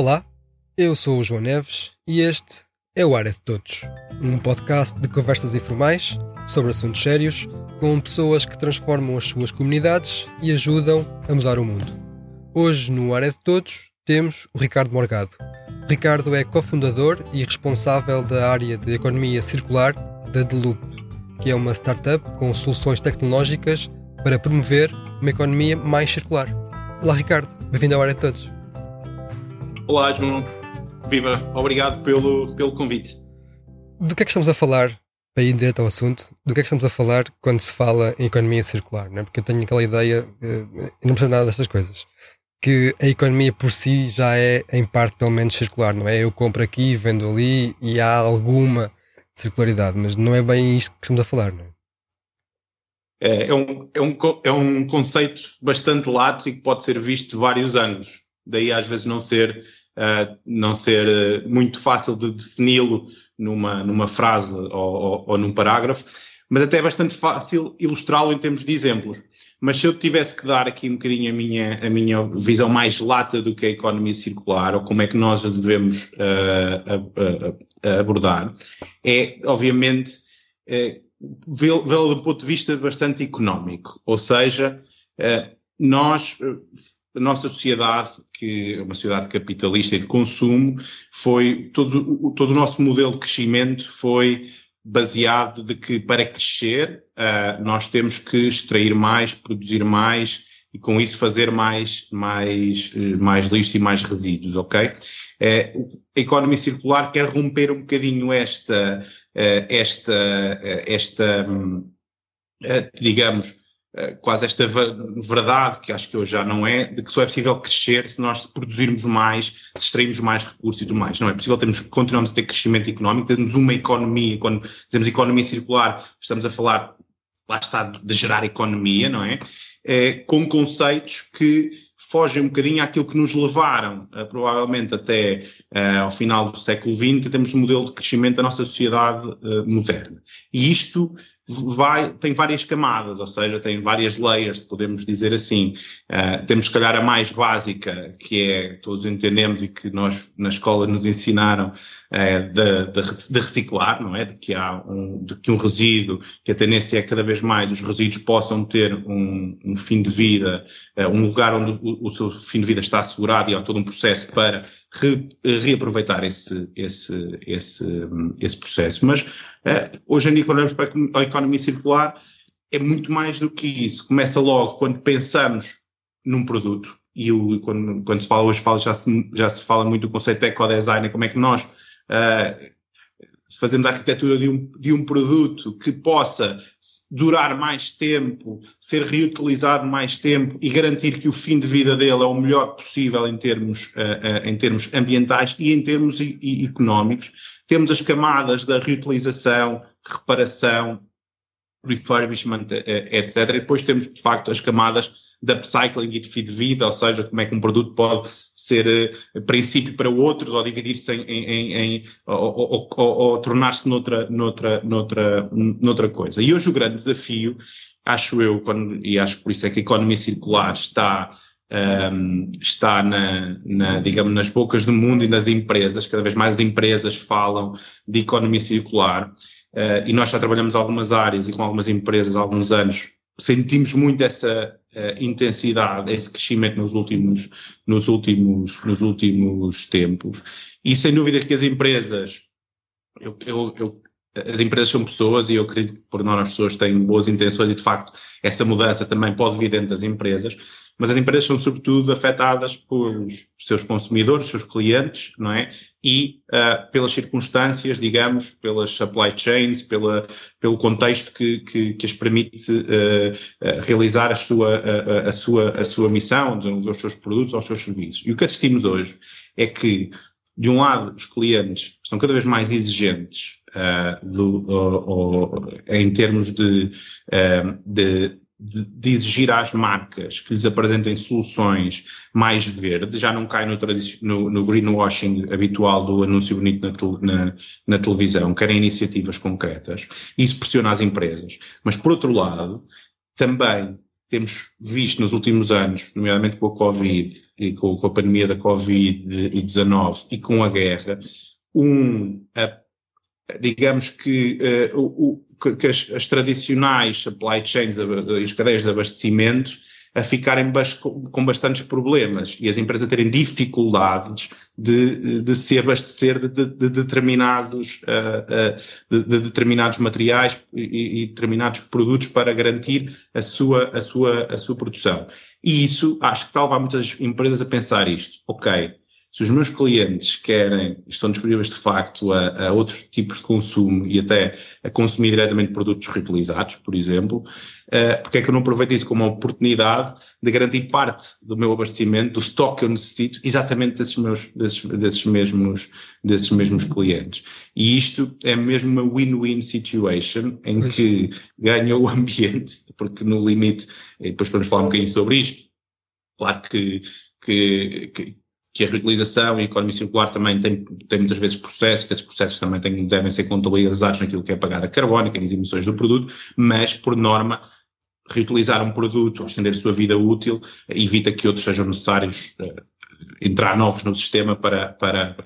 Olá, eu sou o João Neves e este é o Área de Todos, um podcast de conversas informais sobre assuntos sérios com pessoas que transformam as suas comunidades e ajudam a mudar o mundo. Hoje, no Área de Todos, temos o Ricardo Morgado. O Ricardo é cofundador e responsável da área de economia circular da Deloop, que é uma startup com soluções tecnológicas para promover uma economia mais circular. Olá, Ricardo. Bem-vindo ao Área de Todos. Olá, João. Viva. Obrigado pelo, pelo convite. Do que é que estamos a falar, para ir direto ao assunto, do que é que estamos a falar quando se fala em economia circular? Não é? Porque eu tenho aquela ideia, eh, não percebo nada destas coisas, que a economia por si já é, em parte, pelo menos circular, não é? Eu compro aqui, vendo ali e há alguma circularidade, mas não é bem isto que estamos a falar, não é? É, é, um, é, um, é um conceito bastante lato e que pode ser visto de vários ângulos. Daí às vezes não ser, uh, não ser uh, muito fácil de defini-lo numa, numa frase ou, ou, ou, num parágrafo, mas até é bastante fácil ilustrá-lo em termos de exemplos. Mas se eu tivesse que dar aqui um bocadinho a minha, a minha visão mais lata do que a economia circular, ou como é que nós a devemos uh, abordar, é, obviamente, vê-lo de um ponto de vista bastante económico, ou seja, eh, nós, eh, a nossa sociedade, que é uma sociedade capitalista e de consumo, foi, todo, todo o nosso modelo de crescimento foi baseado de que para crescer uh, nós temos que extrair mais, produzir mais e com isso fazer mais, mais, mais lixo e mais resíduos, ok? Uh, a economia circular quer romper um bocadinho esta, uh, esta, esta hum, digamos, quase esta verdade, que acho que hoje já não é, de que só é possível crescer se nós produzirmos mais, se extrairmos mais recursos e tudo mais. Não é possível termos, continuamos a ter crescimento económico, temos uma economia, quando dizemos economia circular, estamos a falar, lá está, de gerar economia, não é? é com conceitos que fogem um bocadinho àquilo que nos levaram, provavelmente até uh, ao final do século XX, temos um modelo de crescimento da nossa sociedade uh, moderna. E isto vai, tem várias camadas, ou seja, tem várias layers, podemos dizer assim. Uh, temos, se calhar, a mais básica, que é, todos entendemos e que nós na escola nos ensinaram, uh, de, de, de, reciclar, não é? De que há um, de que um resíduo, que a tendência é que cada vez mais os resíduos possam ter um, um fim de vida, uh, um lugar onde o, o, seu fim de vida está assegurado e há todo um processo para re, reaproveitar esse, esse, esse, esse processo. Mas uh, hoje em dia, quando olhamos para a economia circular, é muito mais do que isso. Começa logo quando pensamos num produto, e o, quando, quando se fala hoje, fala, já, se, já se fala muito do conceito de ecodesign, como é que nós uh, fazemos a arquitetura de um, de um produto que possa durar mais tempo, ser reutilizado mais tempo e garantir que o fim de vida dele é o melhor possível em termos, uh, uh, em termos ambientais e em termos e, e económicos. Temos as camadas da reutilização, reparação, refurbishment, eh, etc. E depois temos, de facto, as camadas da upcycling e de de vida, ou seja, como é que um produto pode ser uh, princípio para outros, ou dividir-se em, em, em, ou, ou, ou, ou tornar-se noutra, noutra, noutra, noutra coisa. E hoje o grande desafio, acho eu, quando, e acho por isso é que a economia circular está um, ehm, está na, na, digamos, nas bocas do mundo e nas empresas, cada vez mais empresas falam de economia circular, Uh, e nós já trabalhamos algumas áreas e com algumas empresas há alguns anos, sentimos muito essa uh, intensidade, esse crescimento nos últimos, nos, últimos, nos últimos tempos. E sem dúvida que as empresas, eu, eu, eu as empresas são pessoas e eu acredito que por nós as pessoas têm boas intenções e de facto essa mudança também pode vir dentro das empresas, mas as empresas são sobretudo afetadas pelos seus consumidores, seus clientes, não é? E uh, pelas circunstâncias, digamos, pelas supply chains, pela, pelo contexto que, que, que as permite uh, realizar a sua, a, a, sua, a sua missão, os seus produtos, aos seus serviços. E o que assistimos hoje é que de um lado, os clientes estão cada vez mais exigentes uh, do, em termos de, uh, de, de, de, exigir às marcas que lhes apresentem soluções mais verdes, já não cai no, no, no greenwashing habitual do anúncio bonito na, na, na, televisão, querem iniciativas concretas. Isso pressiona as empresas. Mas, por outro lado, também temos visto nos últimos anos, nomeadamente com a Covid e com, com a pandemia da Covid-19 e com a guerra, um, a, digamos que, uh, o, que as, as, tradicionais supply chains, as cadeias de abastecimento, a ficarem com bastantes problemas e as empresas terem dificuldades de, de se abastecer de, de, de determinados, uh, uh, de, determinados materiais e, e, determinados produtos para garantir a sua, a, sua, a sua produção. E isso acho que a levar muitas empresas a pensar isto. Ok, se os meus clientes querem, estão disponíveis de facto a, a outros tipos de consumo e até a consumir diretamente produtos reutilizados, por exemplo, uh, porque é que eu não aproveito isso como uma oportunidade de garantir parte do meu abastecimento, do estoque que eu necessito, exatamente desses, meus, desses, desses, mesmos, desses mesmos clientes. E isto é mesmo uma win-win situation em que ganha o ambiente, porque no limite, e depois podemos falar um bocadinho sobre isto, claro que, que, que que a reutilização e a economia circular também tem, tem muitas vezes processos, que esses processos também têm, devem ser contabilizados naquilo que é pagada carbónica, nas emissões do produto, mas, por norma, reutilizar um produto, estender a sua vida útil, evita que outros sejam necessários uh, entrar novos no sistema para, para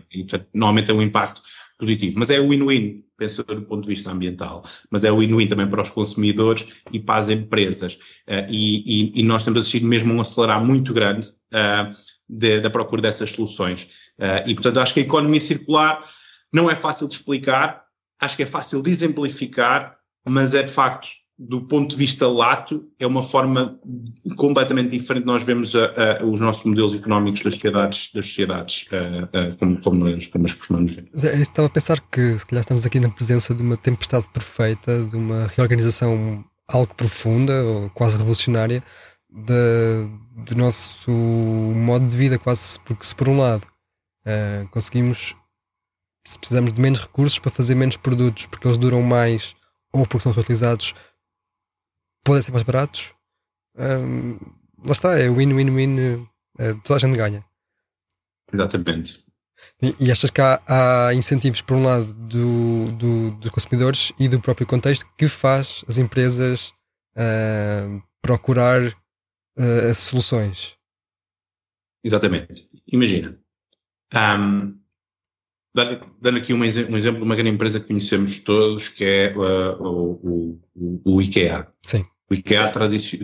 normalmente é um impacto positivo. Mas é win-win, penso do ponto de vista ambiental, mas é win-win também para os consumidores e para as empresas. Uh, e, e, e, nós temos assistido mesmo a um acelerar muito grande uh, de, da procura dessas soluções. Uh, e, portanto, acho que a economia circular não é fácil de explicar, acho que é fácil de exemplificar, mas é de facto, do ponto de vista lato, é uma forma completamente diferente. Nós vemos a, a, os nossos modelos económicos das sociedades, das sociedades uh, como, como, nós, como nós costumamos ver. Estava a pensar que, se calhar, estamos aqui na presença de uma tempestade perfeita, de uma reorganização algo profunda, ou quase revolucionária, da, do nosso modo de vida, quase porque se por um lado uh, conseguimos, se precisamos de menos recursos para fazer menos produtos, porque eles duram mais ou porque são reutilizados, podem ser mais baratos. Um, lá está, é win-win-win, é, toda a gente ganha. Exatamente. E, e achas que há, há, incentivos, por um lado, do, do, dos consumidores e do próprio contexto que faz as empresas uh, procurar uh, soluções. Exatamente. Imagina. Um, dando aqui um, um, exemplo de uma grande empresa que conhecemos todos, que é uh, o, o, o, IKEA. Sim. O IKEA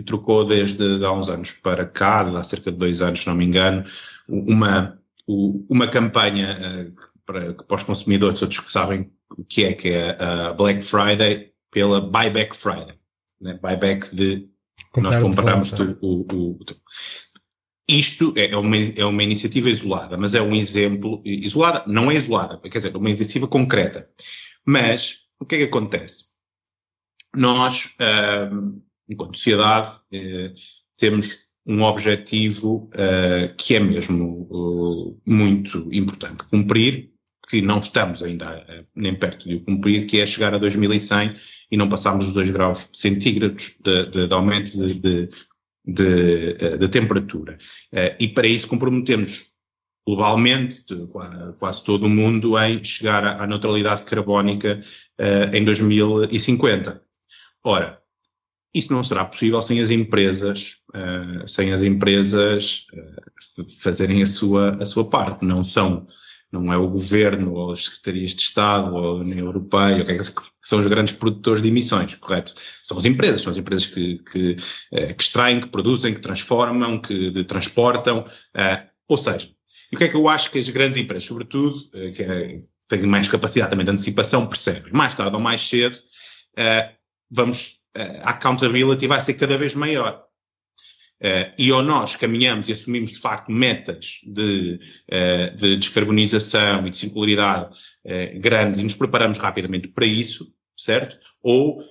trocou desde há uns anos para cá, há cerca de dois anos, se não me engano, uma, uma campanha uh, para, para os consumidores, todos que sabem o que é, que é a Black Friday, pela Buyback Friday. Né? Buyback de Comprar Nós comparamos o, o, o, Isto é, é uma, é uma iniciativa isolada, mas é um exemplo. Isolada, não é isolada, quer dizer, é uma iniciativa concreta. Mas o que é que acontece? Nós, um, enquanto sociedade, uh, temos um objetivo uh, que é mesmo uh, muito importante cumprir, que não estamos ainda uh, nem perto de o cumprir, que é chegar a 2100 e não passarmos os 2 graus centígrados de, de, de aumento de, de, eh, temperatura. Uh, e para isso comprometemos globalmente, quase todo o mundo, em chegar à, neutralidade carbónica em 2050. Ora, isso não será possível sem as empresas, sem as empresas fazerem a sua, a sua parte. Não são não é o governo ou as secretarias de Estado ou a União Europeia, é que são os grandes produtores de emissões, correto? São as empresas, são as empresas que, que, eh, que extraem, que produzem, que transformam, que transportam, uh, ou seja, e o que é que eu acho que as grandes empresas, sobretudo, uh, que têm mais capacidade também de antecipação, percebem? Mais tarde ou mais cedo, vamos, a accountability vai ser cada vez maior. Uh, e ou nós caminhamos e assumimos de facto metas de, uh, de descarbonização e de circularidade uh, grandes e nos preparamos rapidamente para isso, certo? Ou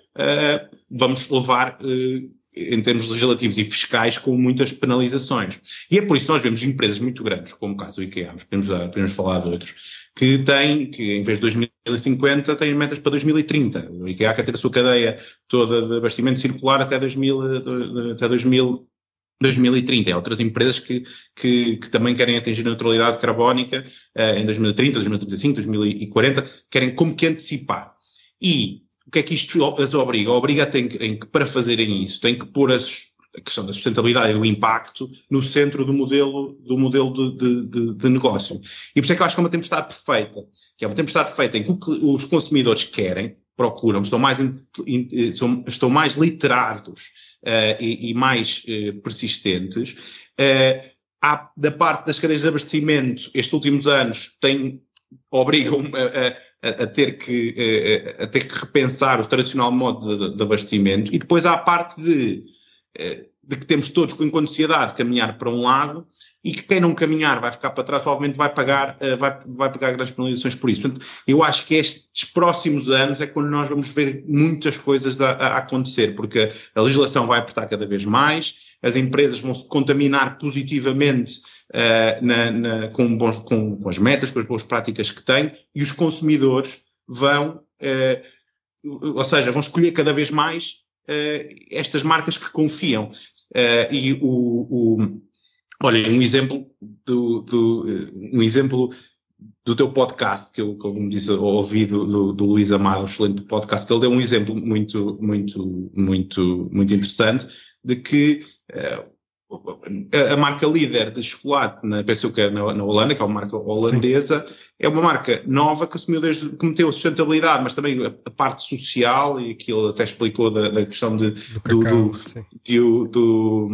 vamos levar em termos legislativos e fiscais com muitas penalizações. E é por isso que nós vemos empresas muito grandes, como o caso do IKEA, podemos, dar, podemos falar de outros, que têm, que em vez de 2050, têm metas para 2030. O IKEA quer ter a sua cadeia toda de abastecimento circular até 2000, até 2000 2030. Há outras empresas que, que, que, também querem atingir a neutralidade carbónica uh, em 2030, 2035, 2040, querem como que antecipar. E o que é que isto as obriga? Obriga a em, para fazerem isso, têm que pôr as, a questão da sustentabilidade e do impacto no centro do modelo, do modelo de, de, de, negócio. E por isso é que eu acho que é uma tempestade perfeita, que é uma tempestade perfeita em que os consumidores querem, procuram, estão mais, estão mais literados uh, e, e, mais uh, persistentes. Uh, há, da parte das cadeias de abastecimento, estes últimos anos têm obrigam a, a, a, ter que, a, a, ter que repensar o tradicional modo de, de, abastecimento e depois há a parte de, de que temos todos, enquanto sociedade, caminhar para um lado e que quem não caminhar vai ficar para trás, provavelmente vai pagar, eh, vai, vai pagar grandes penalizações por isso. Portanto, eu acho que estes próximos anos é quando nós vamos ver muitas coisas a, a acontecer, porque a legislação vai apertar cada vez mais, as empresas vão se contaminar positivamente uh, na, na, com, bons, com, com, as metas, com as boas práticas que têm, e os consumidores vão, uh, ou seja, vão escolher cada vez mais uh, estas marcas que confiam. E o, o, olha, um exemplo do, do um exemplo do teu podcast, que eu, como disse, ouvi do, do, do Luís Amado, um excelente podcast, que ele deu um exemplo muito, muito, muito, muito interessante de que uh, a marca líder de chocolate, na, penso que é na, na Holanda, que é uma marca holandesa, Sim. é uma marca nova que assumiu desde, que meteu a sustentabilidade, mas também a, a parte social, e ele até explicou da, da questão de, do, do, do, do,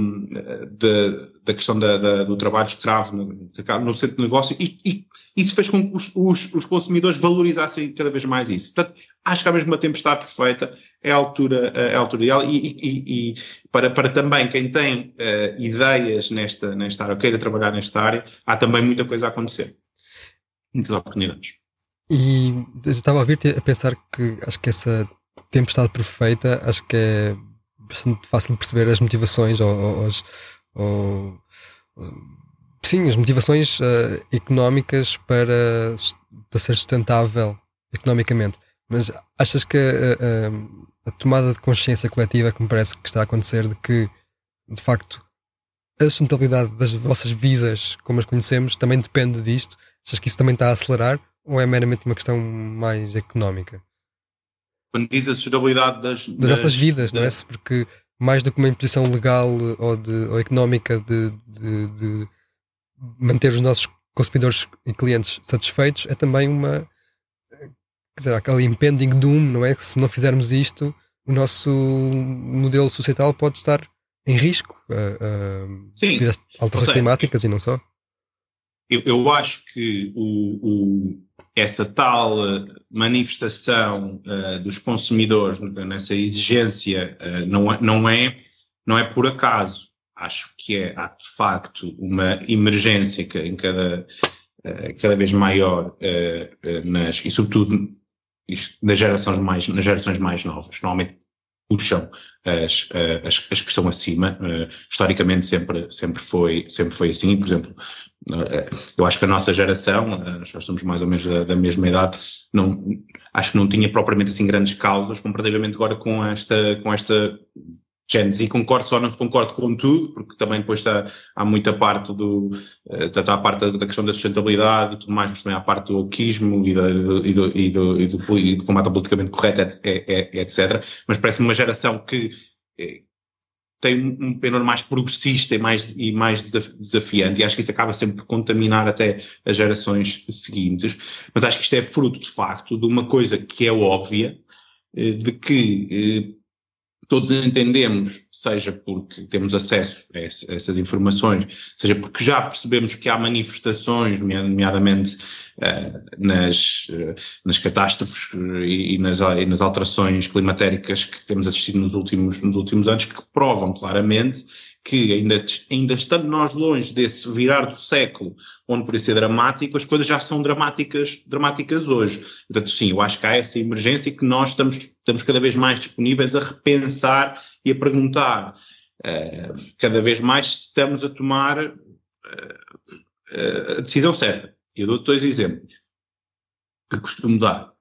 de, da questão da, da, do trabalho escravo no, no centro de negócio, e, e isso fez com que os, os, os, consumidores valorizassem cada vez mais isso. Portanto, acho que há mesmo uma tempestade perfeita, é a altura, é a altura ideal, e, e, e para, para também quem tem uh, ideias nesta, nesta área, ou queira trabalhar nesta área, há também muita coisa a acontecer. Muitas oportunidades. E eu estava a ouvir-te a pensar que acho que essa tempestade perfeita, acho que é bastante fácil de perceber as motivações ou, ou, ou, ou sim, as motivações uh, económicas para, para ser sustentável economicamente. Mas achas que uh, uh, a tomada de consciência coletiva que me parece que está a acontecer de que, de facto, a sustentabilidade das vossas vidas, como as conhecemos, também depende disto? Achas que isso também está a acelerar ou é meramente uma questão mais económica? Quando diz a sustentabilidade das, das, das nossas vidas, das... não é? Porque mais do que uma imposição legal ou, de, ou económica de, de, de manter os nossos consumidores e clientes satisfeitos, é também uma quer dizer, aquele impending doom, não é? Que se não fizermos isto, o nosso modelo societal pode estar em risco Sim. devido às alterações climáticas e não só. Eu, eu acho que o, o, essa tal manifestação uh, dos consumidores nessa exigência uh, não, é, não, é, não é por acaso. Acho que é, há de facto uma emergência em cada, uh, cada vez maior nas, e sobretudo isto, nas, gerações mais, nas gerações mais novas. Normalmente puxam as, as, as que estão acima. Historicamente sempre, sempre, foi, sempre foi assim. Por exemplo, eu acho que a nossa geração, uh, nós somos mais ou menos da, da, mesma idade, não, acho que não tinha propriamente assim grandes causas comparativamente agora com esta, com esta Gen Z concordo, só não concordo com tudo, porque também depois está, há muita parte do, está, está a parte da, questão da sustentabilidade e tudo mais, mas também há parte do oquismo e, e, do, e, e, e, do, combate ao politicamente correto, etc. Mas parece-me uma geração que é, tem um penor mais progressista e mais, e mais desafiante, e acho que isso acaba sempre por contaminar até as gerações seguintes. Mas acho que isto é fruto, de facto, de uma coisa que é óbvia, eh, de que todos entendemos, seja porque temos acesso a essas informações, seja porque já percebemos que há manifestações, nomeadamente uh, nas, uh, nas catástrofes e, e, nas, e, nas, alterações climatéricas que temos assistido nos últimos, nos últimos anos, que provam claramente que ainda, ainda estando nós longe desse virar do século, onde poderia ser dramático, as coisas já são dramáticas, dramáticas hoje. Portanto, sim, eu acho que há essa emergência e que nós estamos, estamos cada vez mais disponíveis a repensar e a perguntar uh, cada vez mais se estamos a tomar uh, uh, a decisão certa. Eu dou dois exemplos que costumo dar.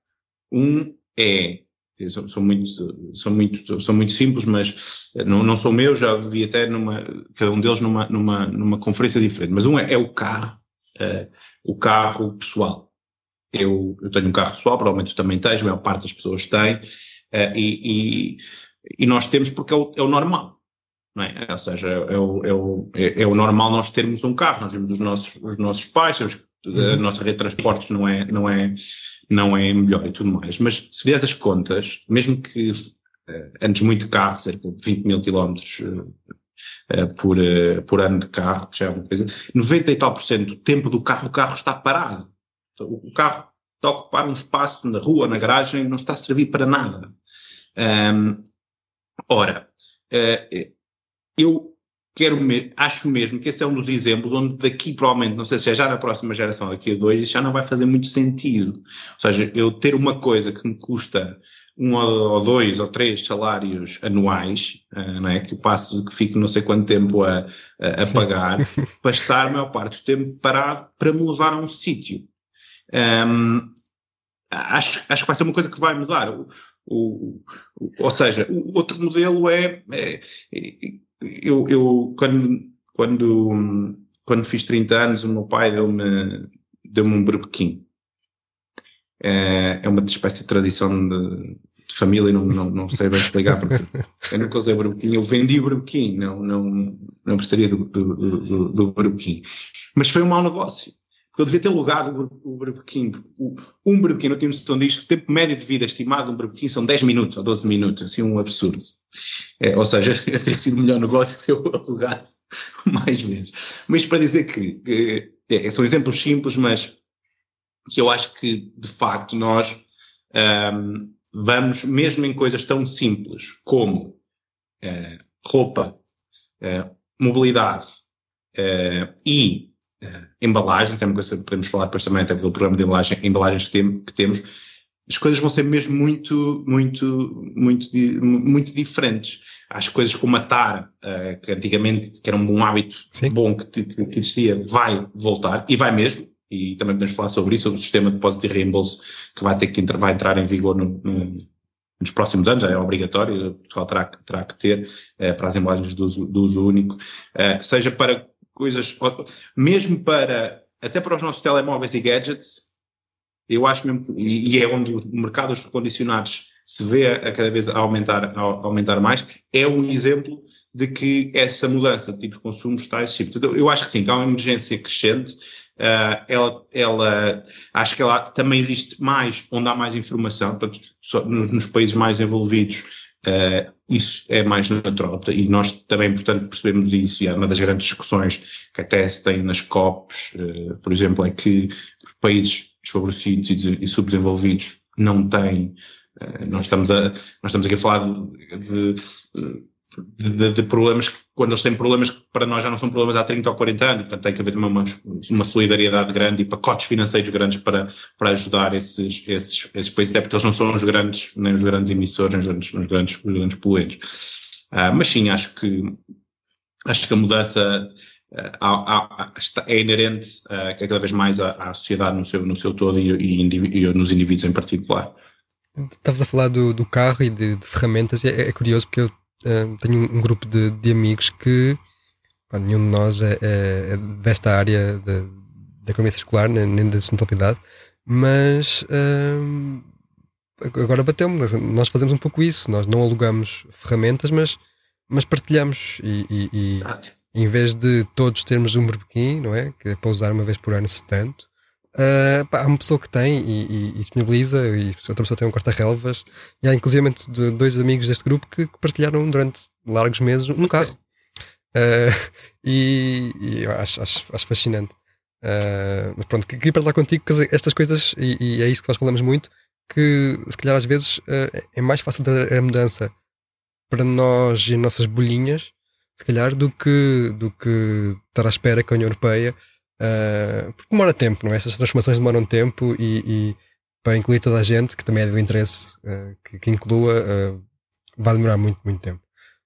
Um é são, são, muito, são, muito, são muito simples, mas eh, não, não são meus, já vi até numa, cada um deles numa, numa, numa conferência diferente. Mas um é, é o carro, uh, o carro pessoal. Eu, eu tenho um carro pessoal, provavelmente também tens, a maior parte das pessoas tem, uh, e, e, e, nós temos porque é o, é o normal. É? Ou seja, é o, é, o, é, é o normal nós termos um carro, nós vemos os nossos, os nossos pais, a uhum. nossa rede de transportes não é, não, é, não é melhor e tudo mais. Mas se fizeres as contas, mesmo que uh, antes muito carro, cerca de 20 mil quilómetros uh, por, por ano de carro, que já é uma coisa, 90 e tal por cento do tempo do carro, o carro está parado. Então, o carro está a ocupar um espaço na rua, na garagem, não está a servir para nada. Um, ora, uh, eu quero me, acho mesmo que esse é um dos exemplos onde daqui provavelmente, não sei se é já na próxima geração, daqui a dois, isso já não vai fazer muito sentido. Ou seja, eu ter uma coisa que me custa um ou dois ou três salários anuais, uh, não é? Que eu passo, que fico não sei quanto tempo a, a, a pagar, para estar a maior parte do tempo parado para me levar a um sítio. Um, acho, acho que vai ser uma coisa que vai mudar. O, o, o, ou seja, o outro modelo é, é, é eu, eu quando, quando, quando fiz 30 anos, o meu pai deu-me deu um berbequim. É, é uma espécie de tradição de, de família, não, não, não sei bem explicar porque eu nunca usei berbequim, eu vendi o não, não, não precisaria do, do, do, do. Mas foi um mau negócio. Eu devia ter alugado o berbequim. Um berbequim, não tinha noção disto, o tempo médio de vida estimado de um berbequim são 10 minutos ou 12 minutos, assim um absurdo. É, ou seja, teria sido o melhor negócio se eu alugasse mais vezes. Mas para dizer que, que é, são exemplos simples, mas que eu acho que, de facto, nós um, vamos, mesmo em coisas tão simples como uh, roupa, uh, mobilidade uh, e embalagens, é uma coisa que podemos falar depois também, até pelo programa de embalagem, embalagens que, tem, que temos, as coisas vão ser mesmo muito, muito, muito, muito diferentes. As coisas como a TAR, uh, que antigamente que era um hábito Sim. bom que, que, existia, vai voltar, e vai mesmo, e também podemos falar sobre isso, sobre o sistema de depósito e reembolso que vai ter que entrar, vai entrar em vigor no, no, nos próximos anos, é obrigatório, Portugal terá, terá que ter uh, para as embalagens do uso, do uso único, uh, seja para coisas, mesmo para, até para os nossos telemóveis e gadgets, eu acho mesmo, e, é onde o mercado dos recondicionados se vê a, cada vez a aumentar, a, aumentar mais, é um exemplo de que essa mudança de tipo de consumo está a existir. Portanto, eu acho que sim, que há uma emergência crescente, uh, ela, ela, acho que ela também existe mais, onde há mais informação, portanto, nos, nos países mais envolvidos, Uh, isso é mais natural e nós também, portanto, percebemos isso e é uma das grandes discussões que até se tem nas COPs, uh, por exemplo, é que países desfavorecidos e subdesenvolvidos não têm, uh, nós, estamos a, nós estamos aqui a falar de, de, de de, problemas que, quando eles têm problemas que para nós já não são problemas há 30 ou 40 anos, portanto tem que haver uma, uma solidariedade grande e pacotes financeiros grandes para, para ajudar esses, esses, esses países, até porque eles não são os grandes, nem os grandes emissores, nem os grandes, os grandes, os grandes poluentes. Uh, mas sim, acho que, acho que a mudança uh, é inerente uh, cada vez mais à, à, sociedade no seu, no seu todo e, e, e nos indivíduos em particular. Estavas a falar do, do carro e de, de ferramentas, é, é curioso porque eu uh, tenho um, grupo de, de amigos que pá, nenhum de nós é, é, é desta área da economia circular, nem, nem da sustentabilidade, mas uh, agora bateu-me. Nós fazemos um pouco isso, nós não alugamos ferramentas, mas, mas partilhamos e, e, e em vez de todos termos um berbequim, não é? Que é para usar uma vez por ano, se tanto. Uh, pá, há uma pessoa que tem e, e, e disponibiliza, e outra pessoa tem um corta-relvas, e há inclusive dois amigos deste grupo que, que partilharam durante largos meses um carro. Uh, e, e acho, acho, acho, fascinante. Uh, mas pronto, queria partilhar contigo que estas coisas, e, é isso que nós falamos muito, que se calhar às vezes é mais fácil a mudança para nós e nossas bolinhas, se calhar, do que, do que estar à espera que a União Europeia Uh, porque demora tempo, não é? Essas transformações demoram tempo e, e para incluir toda a gente, que também é do interesse uh, que, que, inclua, uh, vai demorar muito, muito tempo.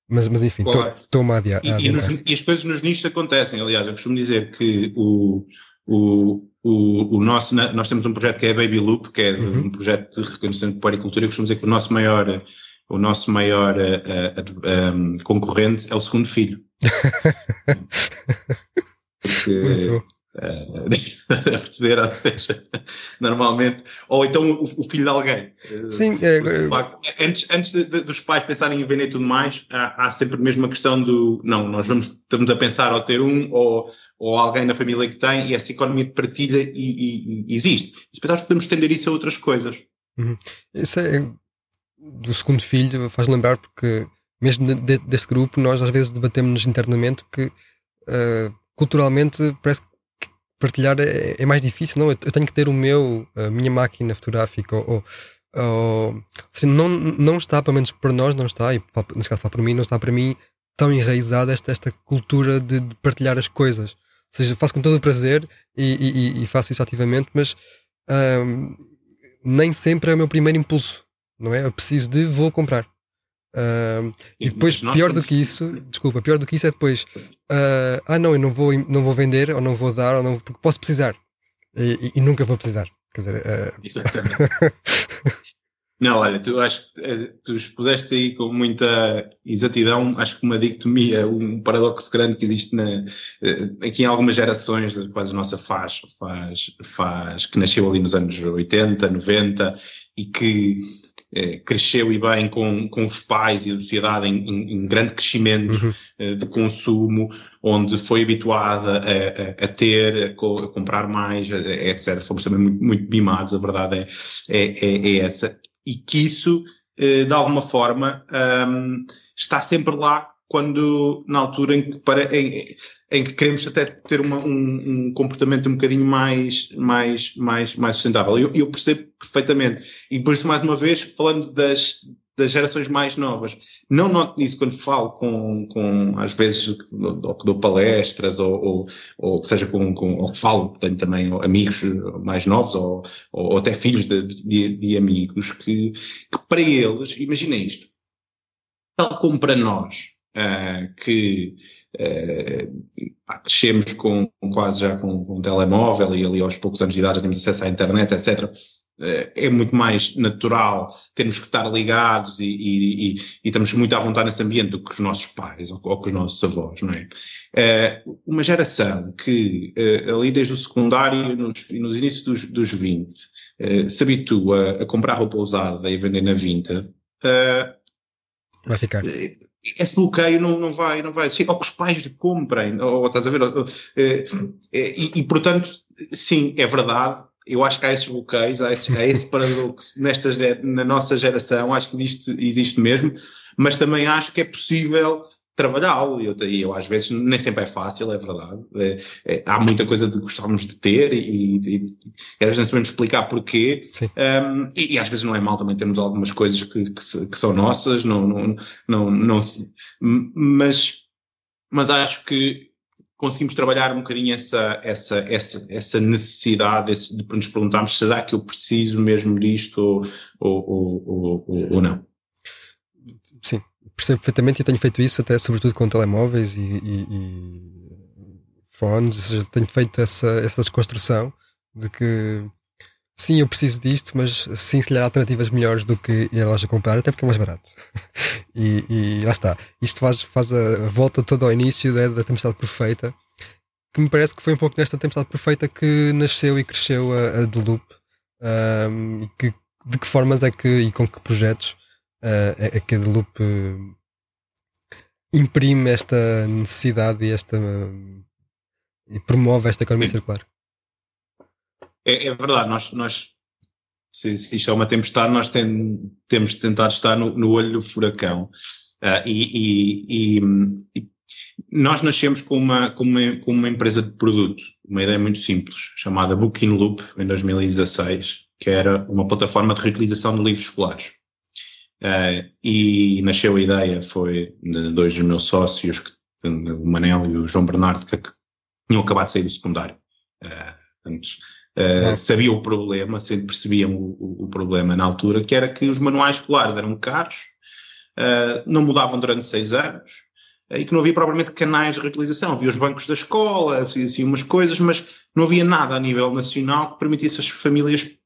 Mas, mas enfim, estou-me a adiar. E, e, e, as coisas nos nichos acontecem, aliás, eu costumo dizer que o, o, o, o, nosso, nós temos um projeto que é a Baby Loop, que é uhum. um projeto de reconhecimento de poricultura, eu costumo dizer que o nosso maior, o nosso maior uh, um, concorrente é o segundo filho. Porque Uh, a perceber, normalmente, ou então o, o, filho de alguém. Sim, é, facto, antes, antes de, de, dos pais pensarem em vender tudo mais, há, há, sempre mesmo a questão do não, nós vamos, estamos a pensar ao ter um ou, ou alguém na família que tem, e essa economia de partilha e, e, e existe. E se pensarmos, podemos estender isso a outras coisas. Uhum. Isso é do segundo filho, faz lembrar porque mesmo de, de, desse grupo, nós às vezes debatemos internamente que uh, culturalmente parece que partilhar é, é, mais difícil. Não, eu, tenho que ter o meu, a minha máquina fotográfica, ou, ou assim, não, não está, pelo menos para nós, não está, e nesse caso, para mim, não está para mim tão enraizada esta, esta cultura de, de, partilhar as coisas. Ou seja, faço com todo o prazer e, e, e faço isso ativamente, mas nem sempre é o meu primeiro impulso, não é? Eu preciso de vou comprar. Uh, e depois, pior do que isso, desculpa, pior do que isso é depois, uh, ah não, eu não vou, não vou vender, ou não vou dar, ou não, porque posso precisar. E, e, e nunca vou precisar. Quer dizer, uh... Exatamente. não, olha, tu acho que eh, tu expuseste aí com muita exatidão, acho que uma dicotomia, um paradoxo grande que existe na, eh, aqui em algumas gerações, quase a nossa faz, faz, faz, que nasceu ali nos anos 80, 90 e que eh, cresceu e bem com, com os pais e a sociedade em, em, em grande crescimento uhum. eh, de consumo, onde foi habituada a, a, a ter, a, co, a, comprar mais, etc. Fomos também muito, muito mimados, a verdade é, é, é, é essa. E que isso, eh, de alguma forma, um, está sempre lá quando, na altura em que, para, em, em que queremos até ter uma, um, um, comportamento um bocadinho mais, mais, mais, mais sustentável. Eu, eu, percebo perfeitamente. E por isso, mais uma vez, falando das, das gerações mais novas, não noto nisso quando falo com, com às vezes, ou que dou palestras, ou, ou, ou seja, com, com, ou que falo, tenho também amigos mais novos, ou, ou até filhos de, de, de amigos, que, que para eles, imagina isto, tal como para nós, uh, que crescemos com, quase já com, com um telemóvel e ali aos poucos anos de idade já temos acesso à internet, etc. Uh, é muito mais natural termos que estar ligados e, e, e, e, estamos muito à vontade nesse ambiente do que os nossos pais ou, ou que os nossos avós, não é? Uh, uma geração que ali desde o secundário nos, e nos inícios dos, dos 20 se habitua a comprar roupa usada e vender na Vinta, vai ficar esse bloqueio não, não vai, não vai existir, ou que os pais lhe comprem, ou, ou estás a ver, ou, é, é, e, e, portanto, sim, é verdade, eu acho que há esses bloqueios, há esse, há esse paradoxo nesta, na nossa geração, acho que existe, existe mesmo, mas também acho que é possível trabalhá-lo. Eu, eu, às vezes, nem sempre é fácil, é verdade. É, é, há muita coisa de gostávamos de ter e, e, e às vezes nem sabemos explicar porquê. Um, e, e, às vezes não é mal também termos algumas coisas que, que, que são nossas, não, não, não, não se, mas, mas acho que conseguimos trabalhar um bocadinho essa, essa, essa, essa necessidade de nos perguntarmos será que eu preciso mesmo disto ou, ou, ou, ou, ou não. Sim, percebo perfeitamente e tenho feito isso até sobretudo com telemóveis e, e, e fones, tenho feito essa, essa desconstrução de que sim, eu preciso disto, mas sim, se lhe há alternativas melhores do que ir à loja comprar, até porque é mais barato. e, e, lá está. Isto faz, faz a volta toda ao início da, da tempestade perfeita, que me parece que foi um pouco nesta tempestade perfeita que nasceu e cresceu a, a The Loop. Um, e que, de que formas é que e com que projetos uh, a cada loop imprime esta necessidade e esta e promove esta economia circular. É, é, verdade, nós, nós se, se, isto é uma tempestade, nós tem, temos de tentar estar no, no olho do furacão. Uh, e, e, e, nós nascemos com uma, com, uma, com uma empresa de produto, uma ideia muito simples, chamada Booking Loop, em 2016, que era uma plataforma de reutilização de livros escolares. Uh, e nasceu a ideia, foi de dois dos meus sócios, o Manel e o João Bernardo, que, tinham acabado de sair do secundário. Uh, antes, uh, sabiam o problema, sempre percebiam o, o, o, problema na altura, que era que os manuais escolares eram caros, não mudavam durante seis anos, e que não havia propriamente canais de reutilização. Havia os bancos da escola, assim, assim umas coisas, mas não havia nada a nível nacional que permitisse às famílias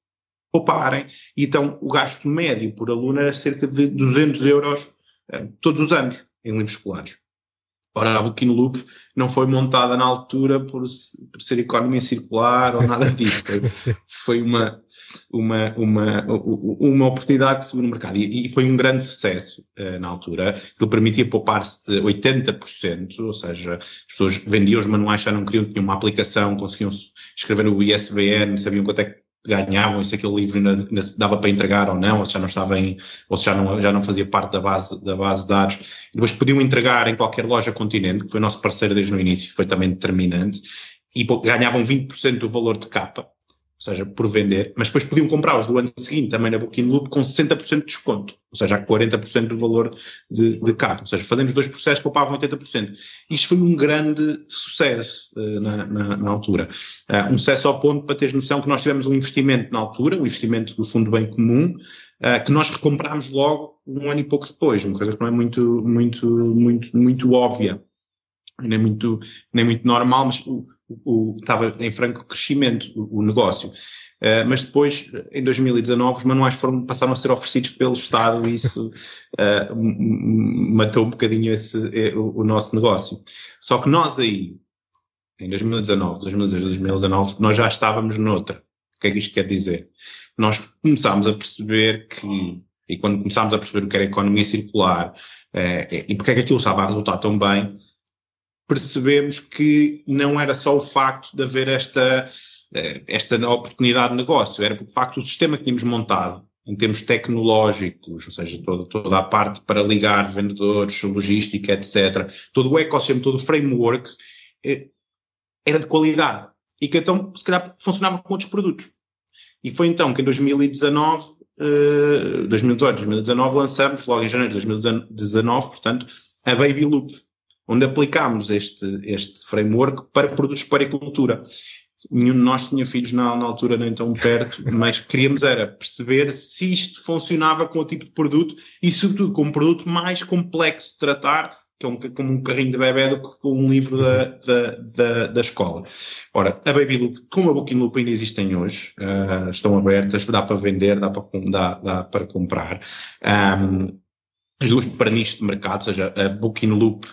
pouparem. Então o gasto médio por aluno era cerca de 200 euros uh, todos os anos em livros escolares. Ora, a Booking Loop não foi montada na altura por, por ser economia circular ou nada disso. Foi, uma, uma, uma, uma oportunidade que se viu no mercado e, e foi um grande sucesso uh, na altura. Ele permitia poupar-se 80%, ou seja, as pessoas vendiam os manuais, já não queriam, tinham uma aplicação, conseguiam escrever o ISBN, sabiam quanto é que ganhavam, se aquele livro dava para entregar ou não, ou se já não estava em, ou se já não, já não fazia parte da base, da base de dados. E depois podiam entregar em qualquer loja continente, que foi nosso parceiro desde o início, foi também determinante, e ganhavam 20% do valor de capa ou seja, por vender, mas depois podiam comprar os do ano seguinte também na Booking Loop com 60% de desconto, ou seja, a 40% do valor de, de capa, ou seja, fazendo os dois processos poupavam 80%. Isto foi um grande sucesso uh, na, na, na, altura. Uh, um sucesso ao ponto para teres noção que nós tivemos um investimento na altura, um investimento do Fundo Bem Comum, uh, que nós recomprámos logo um ano e pouco depois, uma coisa que não é muito, muito, muito, muito óbvia nem muito, nem muito normal, mas o, o, estava em franco crescimento o, o negócio. Uh, mas depois, em 2019, os manuais foram, passaram a ser oferecidos pelo Estado e isso uh, matou um bocadinho esse, eh, o, o, nosso negócio. Só que nós aí, em 2019, 2018, 2019, nós já estávamos noutra. O que é que isto quer dizer? Nós começámos a perceber que, e quando começámos a perceber o que era economia circular, uh, e porque é que aquilo estava a resultar tão bem, percebemos que não era só o facto de haver esta, eh, esta oportunidade de negócio, era porque de facto o sistema que tínhamos montado em termos tecnológicos, ou seja, toda, toda a parte para ligar vendedores, logística, etc., todo o ecossistema, todo o framework, eh, era de qualidade e que então se calhar funcionava com outros produtos. E foi então que em 2019, 2018, 2019 lançamos, logo em janeiro de 2019, portanto, a Baby Loop, onde aplicámos este, este framework para produtos para agricultura. Nenhum de nós tinha filhos na, na, altura nem tão perto, mas queríamos era perceber se isto funcionava com o tipo de produto e, sobretudo, com um produto mais complexo de tratar, que é um, como um carrinho de bebê do que com um livro da, da, da, da escola. Ora, a Baby Loop, como a Booking Loop ainda existem hoje, uh, estão abertas, dá para vender, dá para, dá, dá para comprar. Um, as duas para nicho de mercado, ou seja, a Booking Loop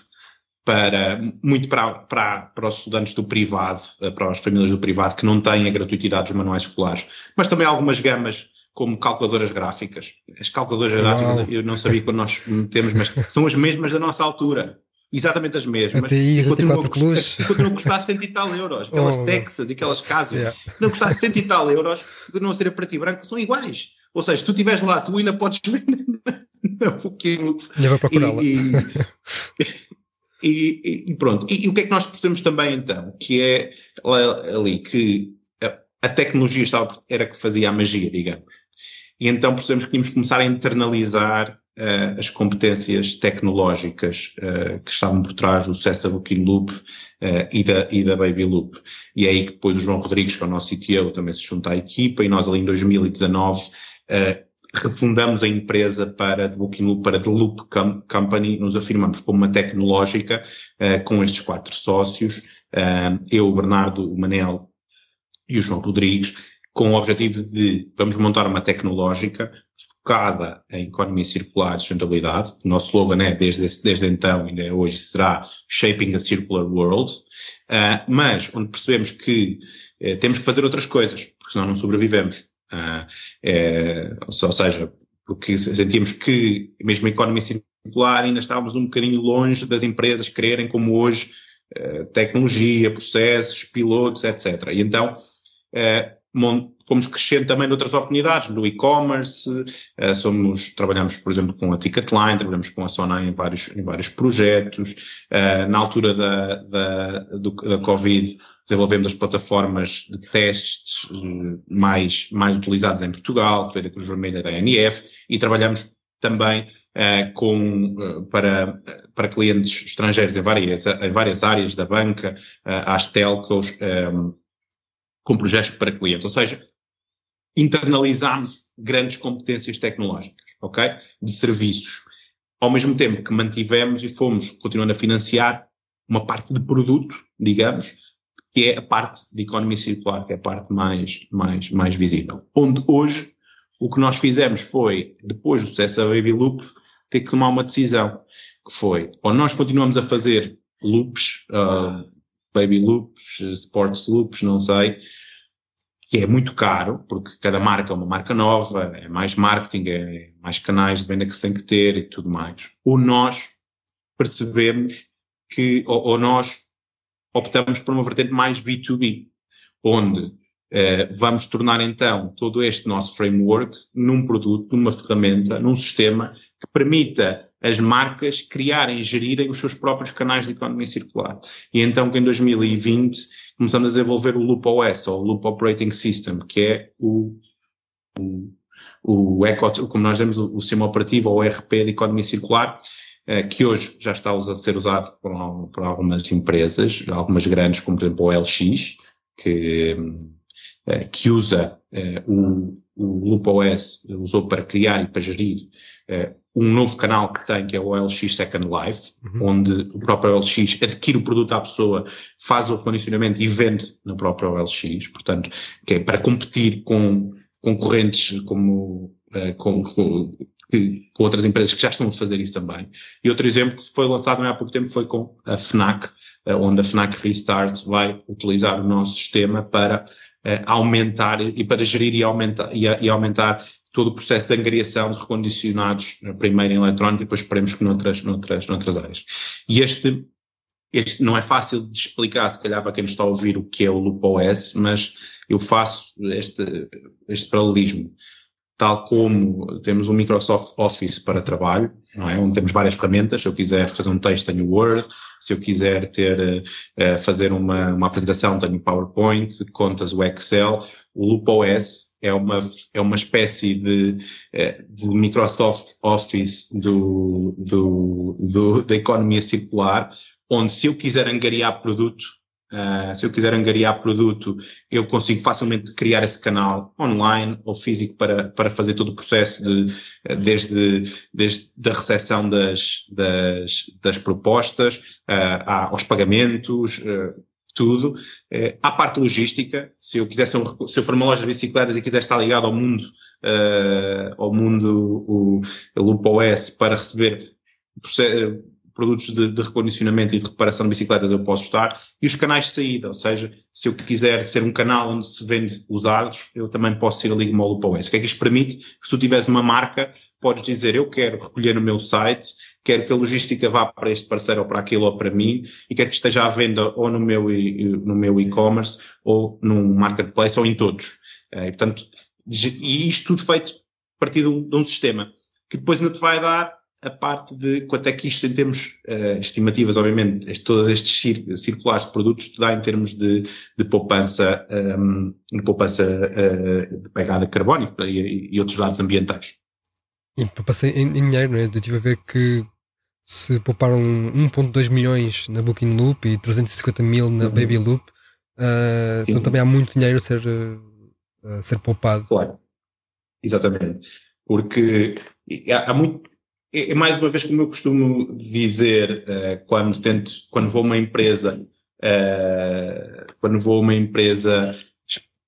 para, muito para, para, para os estudantes do privado, eh, para as famílias do privado que não têm a gratuitidade dos manuais escolares, mas também algumas gamas como calculadoras gráficas. As calculadoras Uau. gráficas eu não sabia quando nós metemos, mas são as mesmas da nossa altura. Exatamente as mesmas. ATI, continuam, a custar, continuam a custar 100 e tal euros. Aquelas oh, Texas e aquelas casas, yeah. não custar 100 e tal euros, continuam a ser a preto e branco, são iguais. Ou seja, se tu estiveres lá, tu ainda podes ver um pouquinho. Procurá-la. E, E, e pronto. E, e, o que é que nós percebemos também então? Que é ali que a, tecnologia estava, era que fazia a magia, digamos. E então percebemos que tínhamos que começar a internalizar uh, as competências tecnológicas uh, que estavam por trás do sucesso da Booking Loop uh, e, da, e da Baby Loop. E é aí que depois o João Rodrigues, que é o nosso CTO, também se junta à equipa e nós ali em 2019 refundamos a empresa para The Booking Loop, para The Loop Company, nos afirmamos como uma tecnológica uh, com estes quatro sócios, uh, eu, o Bernardo, o Manel e o João Rodrigues, com o objetivo de vamos montar uma tecnológica focada em economia circular e sustentabilidade. O nosso slogan é, desde, desde então, ainda hoje, será Shaping a Circular World, uh, mas onde percebemos que temos que fazer outras coisas, porque senão não sobrevivemos. Uh, é, ou seja, porque sentíamos que, mesmo a economia circular, ainda estávamos um bocadinho longe das empresas quererem, como hoje, uh, tecnologia, processos, pilotos, etc. E então, uh, fomos crescendo também noutras oportunidades, no e-commerce, uh, somos, trabalhamos, por exemplo, com a Ticketline, trabalhamos com a Sona em vários, em vários projetos, uh, na altura da, da, do, da Covid, desenvolvemos as plataformas de testes eh, mais, mais utilizadas em Portugal, feita com o Vermelha da ANF, e trabalhamos também uh, com, uh, para, para clientes estrangeiros em várias, em várias áreas da banca, uh, às telcos, um, com projetos para clientes. Ou seja, internalizamos grandes competências tecnológicas, ok? De serviços. Ao mesmo tempo que mantivemos e fomos continuando a financiar uma parte de produto, digamos, que é a parte de economia circular, que é a parte mais, mais, mais visível. Onde hoje o que nós fizemos foi, depois do sucesso da Baby Loop, ter que tomar uma decisão, que foi, ou nós continuamos a fazer loops, uh, baby loops, sports loops, não sei, que é muito caro, porque cada marca é uma marca nova, é mais marketing, é mais canais de venda que se tem que ter e tudo mais. Ou nós percebemos que, ou, ou nós optamos por uma vertente mais B2B, onde eh, vamos tornar então todo este nosso framework num produto, numa ferramenta, num sistema que permita as marcas criarem e gerirem os seus próprios canais de economia circular. E então que em 2020 começamos a desenvolver o Loop OS, ou Loop Operating System, que é o, o, o Eco, como nós dizemos, o sistema operativo ou ERP de economia circular, eh, que hoje já está a ser usado por, por algumas empresas, algumas grandes, como por exemplo o LX, que que usa eh, o, o LoopOS, usou para criar e para gerir eh, um novo canal que tem, que é o OLX Second Life, uhum. onde o próprio OLX adquire o produto à pessoa, faz o recondicionamento e vende no próprio OLX, portanto, que é para competir com concorrentes como com, com, com, outras empresas que já estão a fazer isso também. E outro exemplo que foi lançado há pouco tempo foi com a FNAC, onde a FNAC Restart vai utilizar o nosso sistema para aumentar e para gerir e aumentar, e, e, aumentar todo o processo de angariação de recondicionados, eh, primeiro em eletrónico e depois esperemos que noutras, noutras, noutras áreas. E este, este não é fácil de explicar, se calhar, para quem nos está a ouvir o que é o Loop OS, mas eu faço este, este paralelismo tal como temos o Microsoft Office para trabalho, não é? onde temos várias ferramentas. Se eu quiser fazer um texto, tenho Word. Se eu quiser ter, uh, fazer uma, uma apresentação, tenho PowerPoint, contas o Excel. O LoopOS é uma, é uma espécie de, uh, de Microsoft Office do, do, do, da economia circular, onde se eu quiser angariar produto, Uh, se eu quiser angariar produto, eu consigo facilmente criar esse canal online ou físico para, para fazer todo o processo de, desde, desde a recepção das, das, das propostas, uh, aos pagamentos, uh, tudo. À parte logística, se eu quiser ser um, se eu for uma loja de bicicletas e quiser estar ligado ao mundo, ao mundo, o, o Loop OS para receber produtos de, de, recondicionamento e de reparação de bicicletas eu posso estar, e os canais de saída, ou seja, se eu quiser ser um canal onde se vende usados, eu também posso ir ali como o OS. O que é que isto permite? Se tu tiveres uma marca, podes dizer, eu quero recolher no meu site, quero que a logística vá para este parceiro ou para aquilo ou para mim, e quero que esteja à venda ou no meu, no meu e-commerce, ou num marketplace, ou em todos. Eh, e, portanto, e isto tudo feito a partir de um, de um sistema, que depois não te vai dar a parte de quanto é que isto, em termos uh, estimativas, obviamente, este, todos estes cir circulares de produtos dá em termos de, de poupança, um, ehm, de poupança uh, de pegada carbónica e, e, outros dados ambientais. E poupança em, em dinheiro, não é? Eu estive a ver que se pouparam 1.2 milhões na Booking Loop e 350 mil na uhum. Baby Loop, uh, então também há muito dinheiro a ser, a ser poupado. Claro, exatamente. Porque há, há muito é, é, mais uma vez como eu costumo dizer uh, quando tento, quando vou a uma empresa, uh, quando vou a uma empresa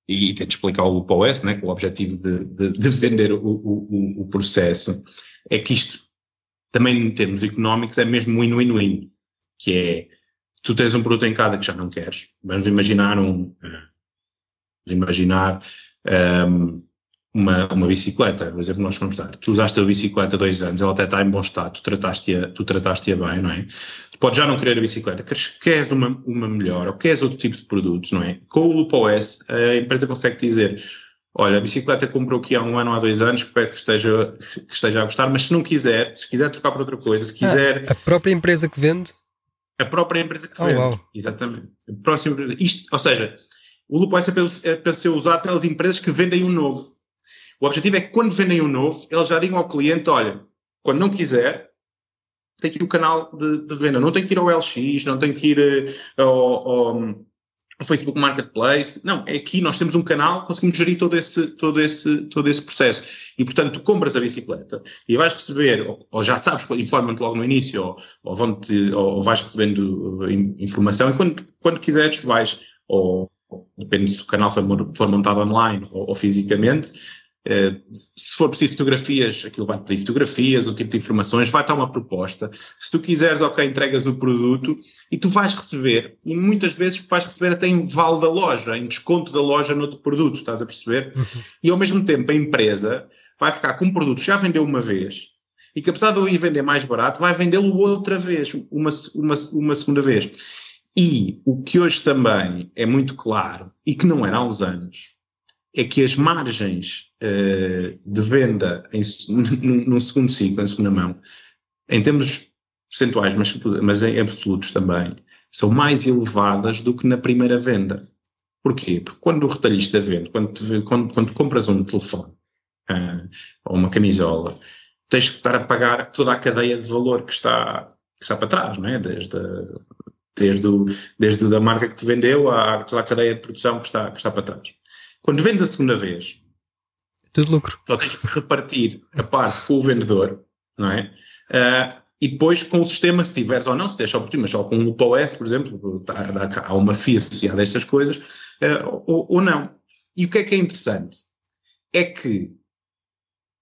e, tento explicar o POS, né, com o objetivo de, de, de vender o, o, o, processo, é que isto também em termos económicos é mesmo win-win-win, que é tu tens um produto em casa que já não queres, vamos imaginar um, uh, vamos imaginar um, uma, uma bicicleta, por exemplo, nós vamos estar, tu usaste a bicicleta há dois anos, ela até está em bom estado, tu trataste-a tu trataste bem, não é? Tu podes já não querer a bicicleta, queres, queres uma, uma melhor, ou queres outro tipo de produtos, não é? Com o Lupo OS, a empresa consegue dizer, olha, a bicicleta comprou aqui há um ano, há dois anos, espero que esteja, que esteja a gostar, mas se não quiser, se quiser trocar por outra coisa, se quiser... Ah, a própria empresa que vende? A própria empresa que oh, vende, wow. exatamente. Próximo, isto, ou seja, o Lupo OS é para, é para ser usado pelas empresas que vendem um novo. O objetivo é que quando vendem um novo, eles já digam ao cliente: olha, quando não quiser, tem ir o canal de, de, venda, não tem que ir ao LX, não tem que ir uh, ao, ao, ao, Facebook Marketplace. Não, é aqui nós temos um canal, conseguimos gerir todo esse, todo esse, todo esse processo. E portanto, tu compras a bicicleta e vais receber, ou, ou já sabes, informam-te logo no início, ou, ou, vão -te, ou vais recebendo uh, informação, e quando, quando quiseres, vais, ou depende se o canal for, montado online ou, ou fisicamente se for preciso fotografias, aquilo vai pedir fotografias, o tipo de informações, vai estar uma proposta. Se tu quiseres, ok, entregas o produto e tu vais receber, e muitas vezes vais receber até em vale da loja, em desconto da loja no outro produto, estás a perceber? Uhum. E ao mesmo tempo a empresa vai ficar com um produto que já vendeu uma vez e que apesar de eu ir vender mais barato, vai vendê-lo outra vez, uma, uma, uma segunda vez. E o que hoje também é muito claro, e que não era há uns anos, é que as margens uh, de venda em, num, segundo ciclo, em segunda mão, em termos percentuais, mas, mas em absolutos também, são mais elevadas do que na primeira venda. Porquê? Porque quando o retalhista vende, quando, te, quando, quando compras um telefone uh, ou uma camisola, tens que estar a pagar toda a cadeia de valor que está, que está para trás, não é? Desde, desde, o, desde a marca que te vendeu a toda a cadeia de produção que está, que está para trás. Quando vendes a segunda vez, tudo lucro. Só tens que repartir a parte com o vendedor, não é? Uh, e depois com o sistema, se tiveres ou não, se deixa oportuno, mas só com o OS, por exemplo, tá, há uma FIA associada a estas coisas, uh, ou, ou não. E o que é que é interessante? É que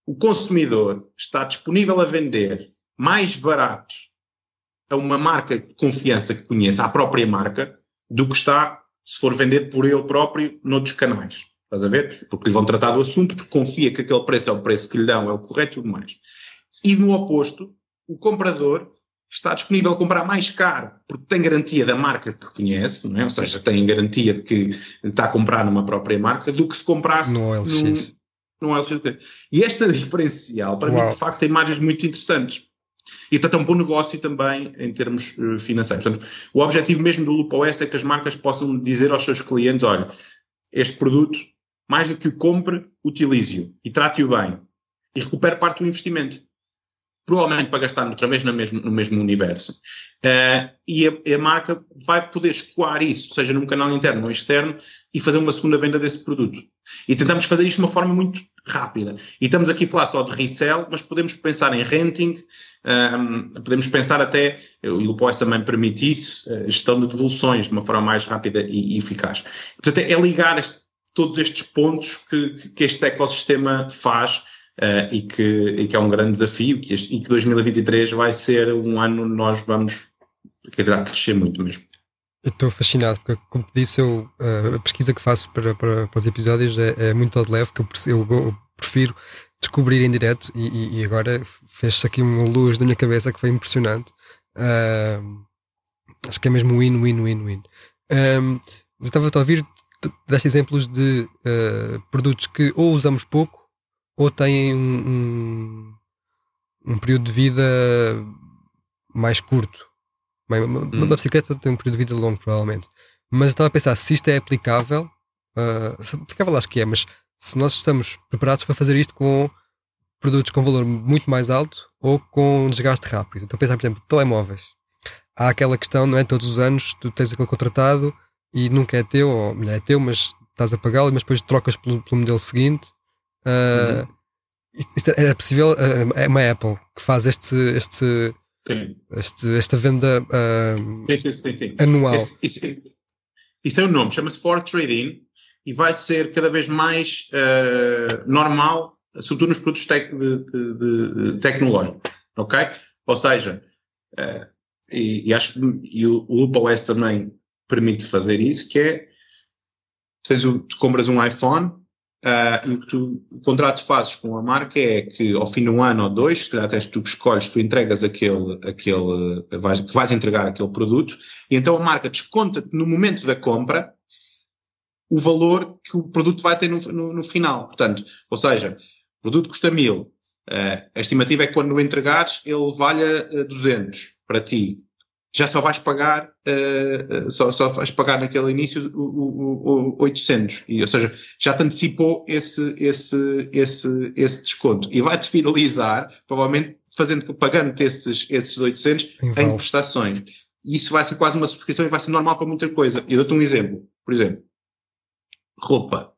o consumidor está disponível a vender mais barato a uma marca de confiança que conheça, a própria marca, do que está se for vendido por ele próprio noutros canais. Estás a ver? Porque lhe vão tratar do assunto, porque confia que aquele preço é o preço que lhe dão, é o correto e tudo mais. E no oposto, o comprador está disponível a comprar mais caro, porque tem garantia da marca que conhece, não é? ou seja, tem garantia de que está a comprar numa própria marca, do que se comprasse no LX. Num, num LX. E esta diferencial, para Uau. mim, de facto, tem margens muito interessantes. E portanto é um bom negócio também em termos uh, financeiros. Portanto, o objetivo mesmo do LupoS é que as marcas possam dizer aos seus clientes, olha, este produto mais do que o compre, utilize-o e trate-o bem e recupere parte do investimento. Provavelmente para gastar outra vez no mesmo, no mesmo universo. Uh, e a, a, marca vai poder escoar isso, seja num canal interno ou externo, e fazer uma segunda venda desse produto. E tentamos fazer isto de uma forma muito rápida. E estamos aqui a falar só de resell, mas podemos pensar em renting, um, podemos pensar até, o Ilupos também permite isso, a gestão de devoluções de uma forma mais rápida e, e eficaz. Portanto, é ligar este, todos estes pontos que, que este ecossistema faz uh, e, que, e, que, é um grande desafio que este, e que 2023 vai ser um ano onde nós vamos querer crescer muito mesmo. Eu estou fascinado, porque, como te disse, eu, uh, a pesquisa que faço para, para, para os episódios é, é muito ao de leve, que eu, eu, eu prefiro descobrir em direto e, e agora fez-se aqui uma luz na minha cabeça que foi impressionante. Uh, acho que é mesmo win, win, win, win. Um, eu estava a ouvir deste exemplos de uh, produtos que ou usamos pouco ou têm um, um, um período de vida mais curto. Bem, uma, hum. uma, bicicleta tem um período de vida longo, provavelmente. Mas eu estava a pensar se isto é aplicável. Uh, aplicável acho que é, mas se nós estamos preparados para fazer isto com produtos com valor muito mais alto ou com desgaste rápido. A pensar, por exemplo, telemóveis. Há aquela questão, não é? Todos os anos tu tens aquele contratado e nunca é teu, ou melhor, é teu, mas estás a pagá-lo, mas depois trocas pelo, pelo modelo seguinte. Uh, uhum. era possível, uh, é uma Apple que faz este, este, este esta venda uh, sim, sim, sim, anual. Esse, isso, isso é o nome, chama-se For Trading e vai ser cada vez mais uh, normal, sobretudo nos produtos tec de, de, de, tecnológicos, ok? Ou seja, uh, e, e, acho e o, o LoopOS também permite fazer isso, que é tens o, tu compras um iPhone uh, e o que tu, o contrato fazes com a marca é que ao fim de um ano ou dois, se calhar até tu escolhes, tu entregas aquele, aquele vais, que vais entregar aquele produto, e então a marca desconta-te no momento da compra o valor que o produto vai ter no, no, no final. Portanto, ou seja, o produto custa mil, uh, a estimativa é que quando o entregares ele valha uh, 200 para ti já só vais pagar, uh, só, só vais pagar naquele início o, o, o 800. E, ou seja, já te antecipou esse, esse, esse, esse desconto. E vai-te finalizar, provavelmente, fazendo, pagando esses, esses 800 em, em prestações. E isso vai ser quase uma subscrição e vai ser normal para muita coisa. Eu dou-te um exemplo. Por exemplo, roupa.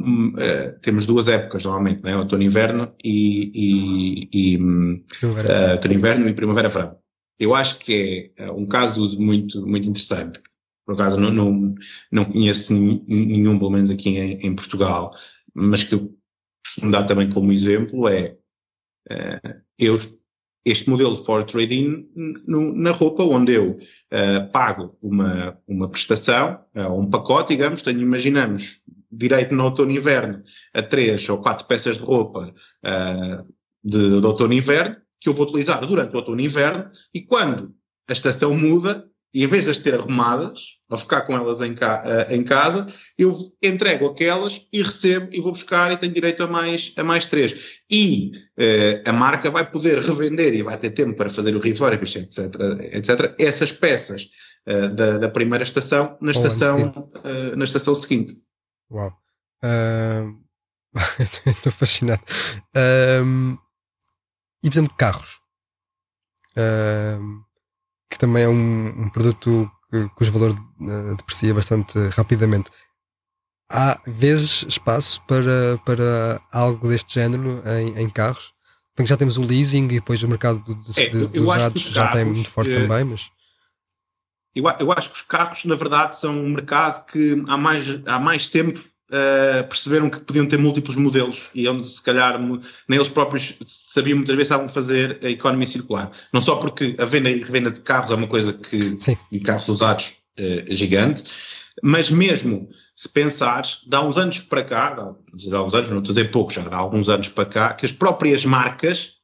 Hum, uh, temos duas épocas normalmente, né? outono e inverno e, e, e uh, outono inverno e primavera-verão. Eu acho que é uh, um caso muito, muito interessante. Por acaso não, não, não conheço nenhum, pelo menos aqui em, em, Portugal, mas que eu costumo dar também como exemplo é uh, eu, este modelo de for trading na roupa, onde eu uh, pago uma, uma prestação, uh, um pacote, digamos, tenho, imaginamos, direito no outono e inverno a três ou quatro peças de roupa uh, de, de outono e inverno, que eu vou utilizar durante o outono e inverno, e quando a estação muda, e em vez de as ter arrumadas, ou ficar com elas em, ca uh, em, casa, eu entrego aquelas e recebo e vou buscar e tenho direito a mais, a mais três. E uh, a marca vai poder revender e vai ter tempo para fazer o refurbish, etc, etc, essas peças uh, da, da, primeira estação na estação, na estação seguinte. Uau. Estou fascinado. Um, e por exemplo, de carros. Um, que também é um, um produto cujo valor uh, deprecia bastante rapidamente. Há vezes espaço para, para algo deste género em, em carros? Porque já temos o leasing e depois o mercado de, é, de, de usados já tem muito forte é, também, mas... Eu, eu acho que os carros, na verdade, são um mercado que há mais, há mais tempo uh, perceberam que podiam ter múltiplos modelos e onde se calhar nem eles próprios sabiam muitas vezes estavam fazer a economia circular. Não só porque a venda e revenda de carros é uma coisa que, Sim. e carros usados uh, é gigante, mas mesmo se pensares, dá uns anos para cá, dá, há uns anos, não estou a dizer pouco, já há alguns anos para cá, que as próprias marcas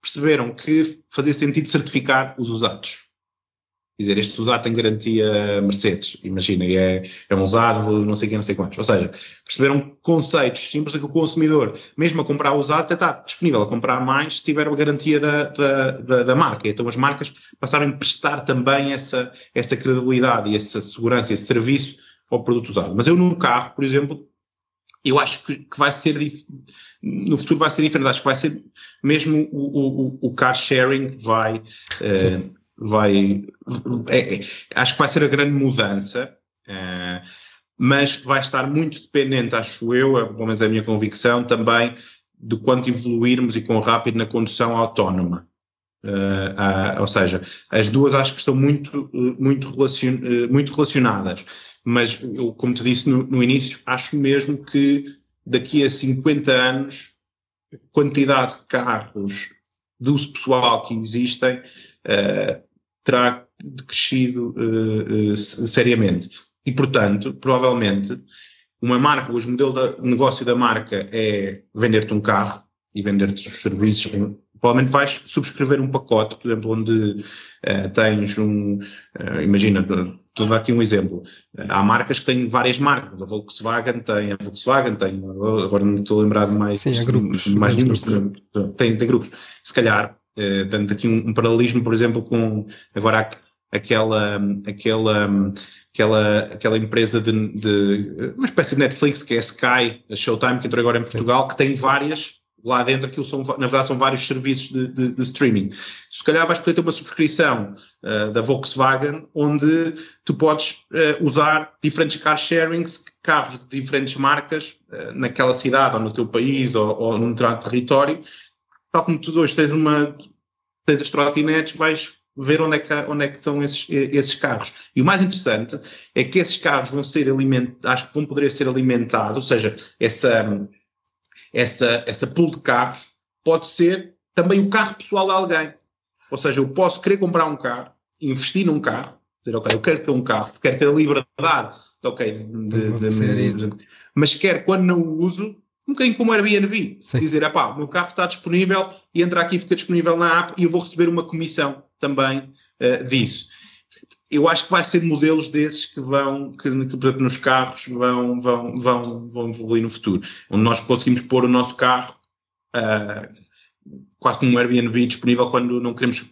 perceberam que fazia sentido certificar os usados dizer este usado tem garantia Mercedes, imagina, e é, é um usado não sei quem, não sei quantos. Ou seja, perceberam conceitos simples que o consumidor, mesmo a comprar usado, até está disponível a comprar mais se tiver a garantia da, da, da, da marca. Então as marcas passaram a prestar também essa, essa credibilidade e essa segurança, esse serviço ao produto usado. Mas eu no carro, por exemplo, eu acho que, que vai ser no futuro vai ser diferente. Acho que vai ser mesmo o, o, o car sharing vai uh, vai. É, é, acho que vai ser a grande mudança, uh, mas vai estar muito dependente, acho eu, pelo menos é a minha convicção, também de quanto evoluirmos e quão rápido na condução autónoma. Uh, ou seja, as duas acho que estão muito, muito, relacion, muito relacionadas, mas eu, como te disse no, no, início, acho mesmo que daqui a 50 anos, a quantidade de carros do uso pessoal que existem uh, terá crescido uh, seriamente. E, portanto, provavelmente, uma marca, hoje o modelo de negócio da marca é vender-te um carro e vender-te os serviços. Provavelmente vais subscrever um pacote, por exemplo, onde uh, tens um. imagina, estou a dar aqui um exemplo. há marcas que têm várias marcas. A Volkswagen tem, a Volkswagen tem, agora não estou a lembrar de mais. Sim, há grupos. Mais números. Tem, tem grupos. Se calhar Uh, dando aqui um, um, paralelismo, por exemplo, com agora aquela, aquela, aquela, aquela empresa de, de, uma espécie de Netflix que é a Sky, a Showtime, que entrou agora em Portugal, Sim. que tem várias, lá dentro aquilo são, na verdade são vários serviços de, de, de streaming. Se calhar vais poder ter uma subscrição uh, da Volkswagen onde tu podes uh, usar diferentes car sharings, carros de diferentes marcas uh, naquela cidade ou no teu país ou, ou no teu território tal como tu hoje tens uma tens as trotinetes, vais ver onde é que, onde é que estão esses, esses carros. E o mais interessante é que esses carros vão ser alimentados, acho que vão poder ser alimentados, ou seja, essa, essa, essa pool de carros pode ser também o carro pessoal de alguém. Ou seja, eu posso querer comprar um carro, investir num carro, dizer, ok, eu quero ter um carro, quero ter a liberdade, ok, de, de, de, de mas quero, quando não o uso, um bocadinho como Airbnb. Sim. Dizer, pá, o meu carro está disponível e entra aqui e fica disponível na app e eu vou receber uma comissão também uh, disso. Eu acho que vai ser modelos desses que vão, que, que por exemplo, nos carros vão, vão, vão, vão evoluir no futuro. Onde nós conseguimos pôr o nosso carro uh, quase como um Airbnb disponível quando não queremos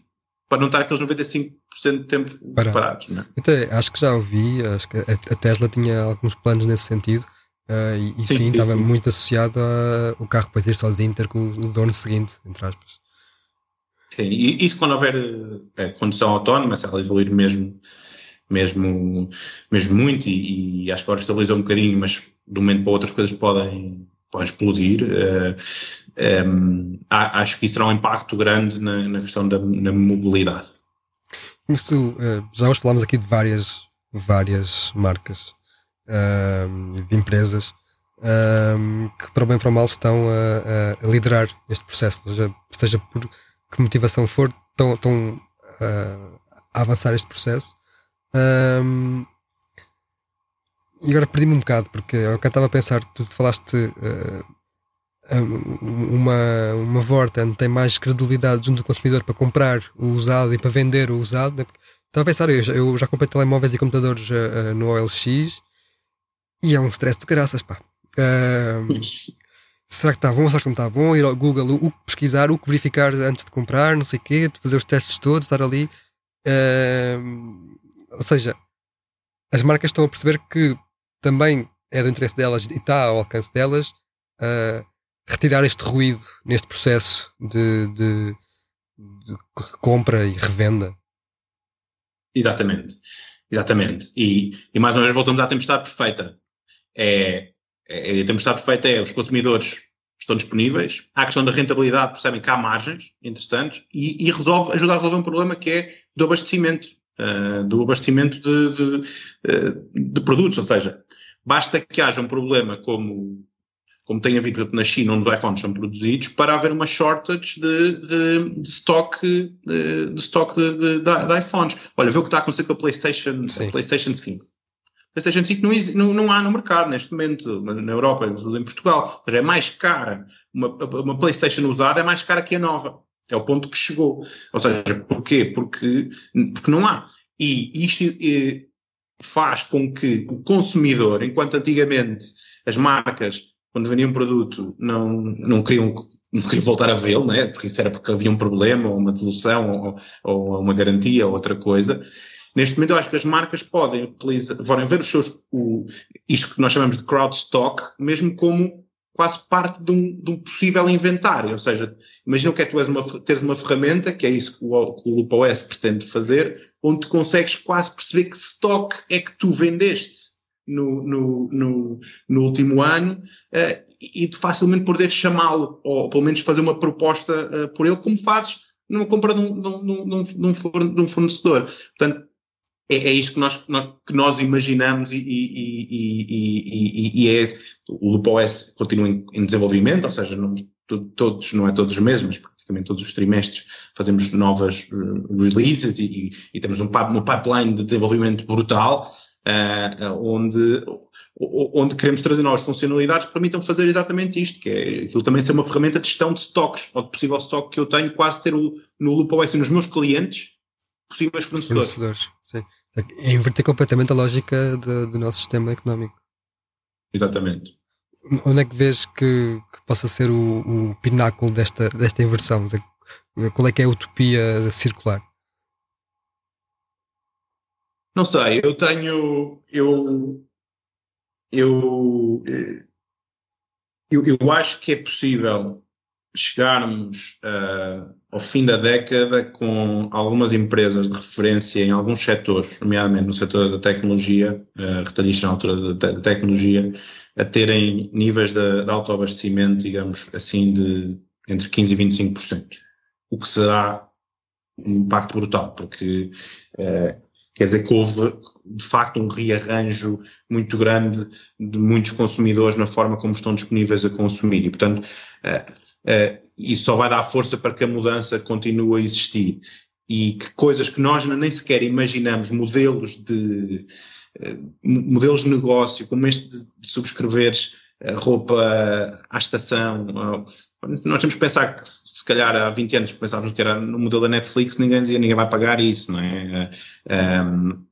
para não estar aqueles 95% do tempo Para. parados. Não é? Até, acho que já ouvi, acho que a Tesla tinha alguns planos nesse sentido Uh, e, e sim, sim, estava sim. muito associado a o carro depois ir sozinho ter com o, o dono seguinte, entre aspas. Sim, e isso quando houver é, condução autónoma, se ela evoluir mesmo, mesmo, mesmo muito, e, e acho que agora estabilizou um bocadinho, mas de um momento para outro as coisas podem, podem explodir. Uh, eh, um, acho que isso terá um impacto grande na, na questão da na mobilidade. Tu, uh, já hoje falámos aqui de várias, várias marcas de empresas. que para o bem e para o mal estão a, a, liderar este processo, seja, seja por que motivação for, estão, estão a avançar este processo. E agora perdi-me um bocado, porque eu estava a pensar, tu falaste uh, uma, uma Vorten tem mais credibilidade junto do consumidor para comprar o usado e para vender o usado. Né? Estava a pensar, eu já, eu já comprei telemóveis e computadores uh, no OLX e é um stress de graças, pá. Uh, será que está bom? Será que não está bom? Ir ao Google, o, o pesquisar, o que verificar antes de comprar, não sei o quê, fazer os testes todos, estar ali. Uh, ou seja, as marcas estão a perceber que também é do interesse delas e está ao alcance delas uh, retirar este ruído neste processo de, de, de compra e revenda. Exatamente, exatamente. E, e mais uma vez voltamos à tempestade perfeita. É, é, a tempestade perfeita é os consumidores estão disponíveis, há a questão da rentabilidade, percebem que há margens interessantes e, e resolve, ajuda a resolver um problema que é do abastecimento, uh, do abastecimento de, de, uh, de, produtos, ou seja, basta que haja um problema como como tem havido na China, onde os iPhones são produzidos, para haver uma shortage de, de, de stock, de, de stock de, de, iPhones. Olha, vê o que está a acontecer com a PlayStation, a PlayStation 5. PlayStation 5 não, não, há no mercado neste momento, na Europa, em Portugal. Ou seja, é mais cara. Uma, uma PlayStation usada é mais cara que a nova. É o ponto que chegou. Ou seja, porquê? Porque, porque não há. E isto eh, faz com que o consumidor, enquanto antigamente as marcas quando vendiam um produto, não, não, queriam, não queriam voltar a vê-lo, né? porque isso era porque havia um problema, ou uma devolução, ou, ou uma garantia, ou outra coisa. Neste momento, eu acho que as marcas podem utilizar, podem ver os seus, o, isto que nós chamamos de crowd stock, mesmo como quase parte de um, de um possível inventário. Ou seja, imagina que é tu uma, teres uma ferramenta, que é isso que o, que o LoopOS pretende fazer, onde consegues quase perceber que stock é que tu vendeste no, no, no, no último ano uh, e de facilmente poder chamá-lo, ou pelo menos fazer uma proposta uh, por ele, como fazes numa compra de um, de um, de um fornecedor. Portanto, é, é isto que nós, que nós imaginamos e, e, e, e é o LoopOS continua em, em, desenvolvimento, ou seja, não, todos, não é todos os meses, mas praticamente todos os trimestres fazemos novas uh, releases e, e, temos um, um pipeline de desenvolvimento brutal uh, onde, onde queremos trazer novas funcionalidades que permitam fazer exatamente isto, que é aquilo também ser uma ferramenta de gestão de stocks, ou de possível stock que eu tenho, quase ter o, no LoopOS nos meus clientes possíveis fornecedores. fornecedores. É inverter completamente a lógica de, do nosso sistema económico. Exatamente. Onde é que vês que, que possa ser o, o pináculo desta, desta inversão? Qual é que é a utopia circular? Não sei, eu tenho. Eu. Eu. Eu, eu acho que é possível chegarmos uh, ao fim da década com algumas empresas de referência em alguns setores, nomeadamente no setor da tecnologia, uh, retalhista na altura da, te tecnologia, a terem níveis de, de autoabastecimento, digamos assim, de entre 15% e 25%. O que será um impacto brutal, porque uh, Quer dizer que houve, de facto, um rearranjo muito grande de muitos consumidores na forma como estão disponíveis a consumir. E, portanto, uh, uh, isso só vai dar força para que a mudança continue a existir. E que coisas que nós nem sequer imaginamos, modelos de, uh, modelos de negócio, como este de subscreveres roupa à estação, nós temos que pensar que, se calhar, há 20 anos pensávamos que era no modelo da Netflix, ninguém dizia, ninguém vai pagar isso, não é? Um,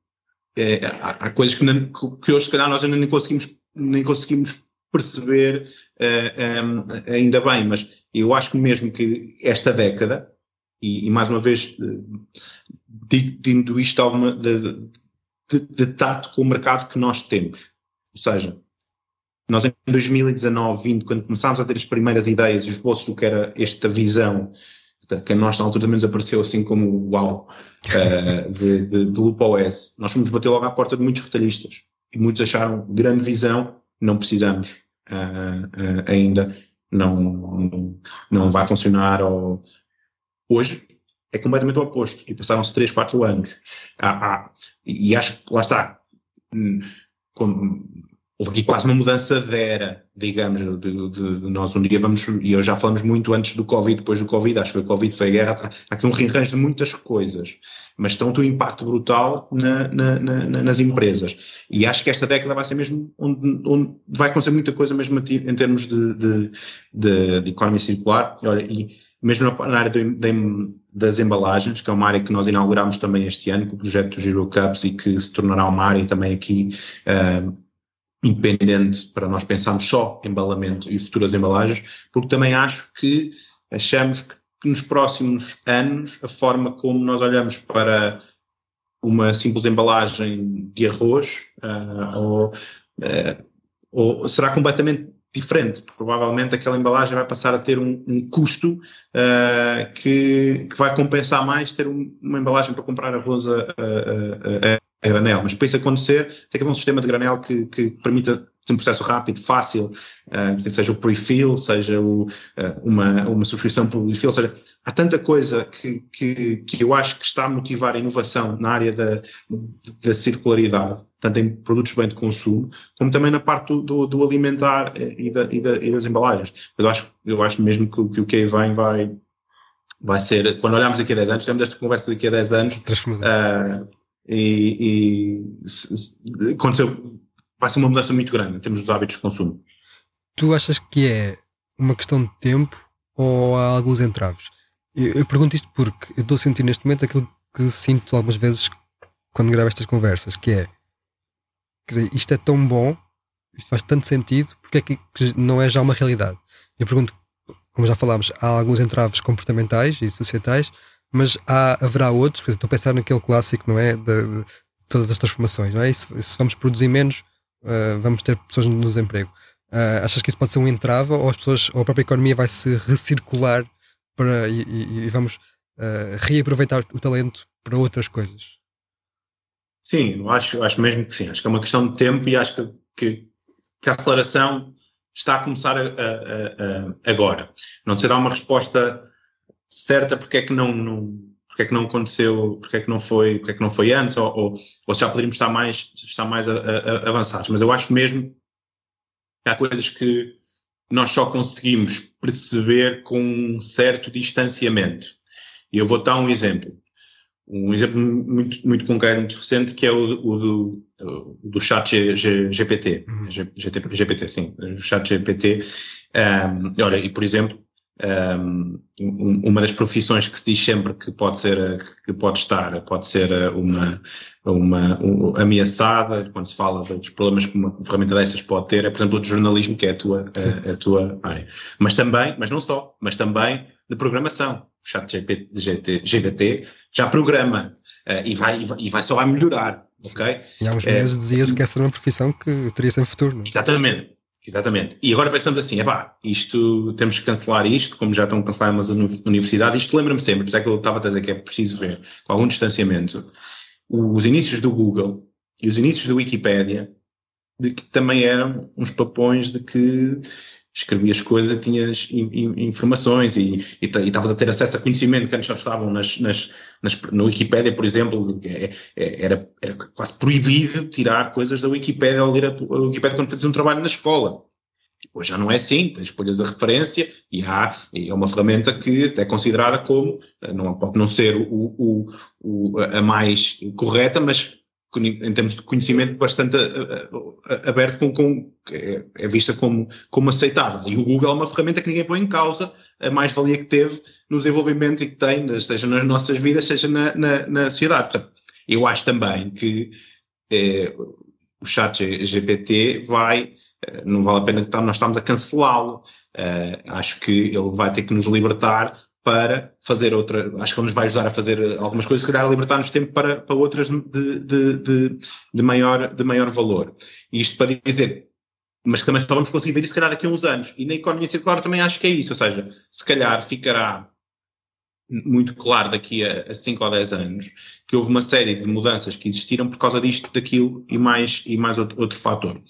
é há, há, coisas que, não, que, hoje, se calhar, nós ainda nem conseguimos, nem conseguimos perceber uh, um, ainda bem, mas eu acho mesmo que esta década, e, e mais uma vez, dindo isto alguma, de, de, de tato com o mercado que nós temos, ou seja, nós em 2019, 20, quando começámos a ter as primeiras ideias e os bolsos do que era esta visão, que a nós na altura também nos apareceu assim como uau, uh, de, de, de LoopOS, nós fomos bater logo à porta de muitos retalhistas. E muitos acharam grande visão, não precisamos uh, uh, ainda, não, não, vai funcionar. Ou... Hoje é completamente o oposto e passaram-se 3, 4 anos. Há, há, e acho que lá está. Hum, houve aqui quase uma mudança de era, digamos, de, de, de, nós um dia vamos, e eu já falamos muito antes do Covid, depois do Covid, acho que o Covid foi a guerra, há, aqui um rearranjo de muitas coisas, mas estão um impacto brutal na, na, na, nas empresas. E acho que esta década vai ser mesmo onde, onde vai acontecer muita coisa mesmo em termos de, de, de, de economia circular. Olha, e mesmo na área de, de, das embalagens, que é uma área que nós inauguramos também este ano, com o projeto do Giro Cups e que se tornará uma área também aqui uh, independente para nós pensarmos só embalamento e futuras embalagens, porque também acho que achamos que, que nos próximos anos a forma como nós olhamos para uma simples embalagem de arroz uh, ou, uh, ou será completamente diferente. Provavelmente aquela embalagem vai passar a ter um, um custo uh, que, que, vai compensar mais ter um, uma embalagem para comprar arroz a, a, a, granel. Mas para isso acontecer, tem que haver um sistema de granel que, que permita um processo rápido, fácil, uh, seja o pre-fill, seja o, uh, uma, uma subscrição por refill, seja, há tanta coisa que, que, que eu acho que está a motivar a inovação na área da, da circularidade, tanto em produtos bem de consumo, como também na parte do, do, do alimentar e, da, e, da, e, das embalagens. Eu acho, eu acho mesmo que, que o que aí vem vai, vai ser, quando olharmos daqui a 10 anos, temos esta conversa daqui a 10 anos, uh, e, e se, se, aconteceu, vai ser uma mudança muito grande em termos dos hábitos de consumo. Tu achas que é uma questão de tempo ou há alguns entraves? Eu, eu pergunto isto porque eu estou a sentir neste momento aquilo que sinto algumas vezes quando gravo estas conversas, que é quer dizer, isto é tão bom, isto faz tanto sentido, porque é que, que não é já uma realidade? Eu pergunto, como já falámos, há alguns entraves comportamentais e societais, mas há, haverá outros, estou a pensar naquele clássico, não é? De, de todas as transformações, não é? Se, se vamos produzir menos, uh, vamos ter pessoas no desemprego. Uh, achas que isso pode ser um entrave ou as pessoas, ou a própria economia vai se recircular para, e, e, e vamos uh, reaproveitar o talento para outras coisas? Sim, acho, acho mesmo que sim. Acho que é uma questão de tempo e acho que, que, que a aceleração está a começar a, a, a, agora. Não se dá uma resposta certa porque é que não, não porque é que não aconteceu, porque é que não foi, porque é que não foi antes, ou, ou, ou já poderíamos estar mais, estar mais a, a, avançados. Mas eu acho mesmo que há coisas que nós só conseguimos perceber com um certo distanciamento. E eu vou dar um exemplo. Um exemplo muito, muito concreto, muito recente, que é o, o do, o do chat G, G, GPT. Uhum. GPT, sim. O chat GPT. Um, olha, e por exemplo, um, uma das profissões que se diz sempre que pode ser, que pode estar, pode ser uma, uma, uma ameaçada, quando se fala dos problemas que uma ferramenta destas pode ter, é, por exemplo, o de jornalismo, que é a tua, a, a, tua área. Mas também, mas não só, mas também de programação. O chat GPT, GPT já programa uh, e, vai, e, vai, e vai só vai melhorar, ok? E há uns meses é, dizia-se que essa era uma profissão que teria sempre futuro, não é? Exatamente. Exatamente. E agora pensamos assim, epá, isto, temos que cancelar isto, como já estão canceladas as universidades, isto lembra-me sempre, isso é que eu estava a dizer que é preciso ver, com algum distanciamento, os inícios do Google e os inícios da Wikipédia, de que também eram uns papões de que escrevias coisas e tinhas informações e estavas a ter acesso a conhecimento que antes só estavam nas, nas, nas, na Wikipédia, por exemplo, é, é, era, era quase proibido tirar coisas da Wikipédia ou ler a, a Wikipédia quando fazias um trabalho na escola. Hoje já não é assim, tens escolhas a referência e há, é uma ferramenta que é considerada como, não pode não ser o, o, o, a mais correta, mas em termos de conhecimento bastante eh, eh, aberto, com, com é, é, vista como, como aceitável. E o Google é uma ferramenta que ninguém põe em causa a mais-valia que teve no desenvolvimento e que tem, seja nas nossas vidas, seja na, na, na sociedade. Portanto, eu acho também que o chat GPT vai, não vale a pena que nós estamos a cancelá-lo. acho que ele vai ter que nos libertar para fazer outra, acho que ele nos vai ajudar a fazer algumas coisas, se calhar libertar-nos tempo para, para outras de, de, de, de, maior, de maior valor. E isto para dizer, mas também só vamos conseguir ver isso se calhar daqui a uns anos. E na economia circular também acho que é isso, ou seja, se calhar ficará muito claro daqui a 5 ou 10 anos que houve uma série de mudanças que existiram por causa disto, daquilo e mais, e mais outro, outro fator.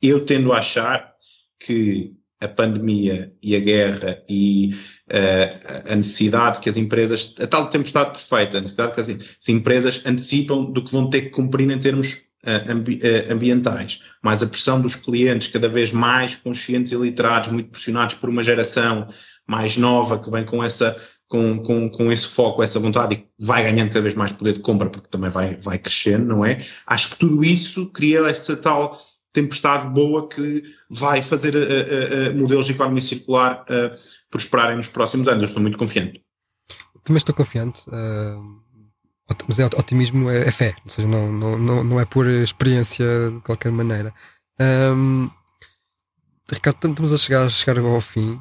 Eu tendo a achar que a pandemia e a guerra e uh, a necessidade que as empresas, a tal tempestade perfeita, a necessidade que as, as, empresas antecipam do que vão ter que cumprir em termos ambi ambientais, mais a pressão dos clientes cada vez mais conscientes e literados, muito pressionados por uma geração mais nova que vem com essa com, com, com esse foco, essa vontade e vai ganhando cada vez mais poder de compra porque também vai, vai crescendo, não é? Acho que tudo isso cria essa tal tempestade boa que vai fazer a, a modelos de economia circular prosperarem nos próximos anos. Eu estou muito confiante. Também estou confiante. Uh, mas é, otimismo é, é, fé, ou seja, não, não, não, é por experiência de qualquer maneira. Um, Ricardo, estamos a chegar, chegar ao fim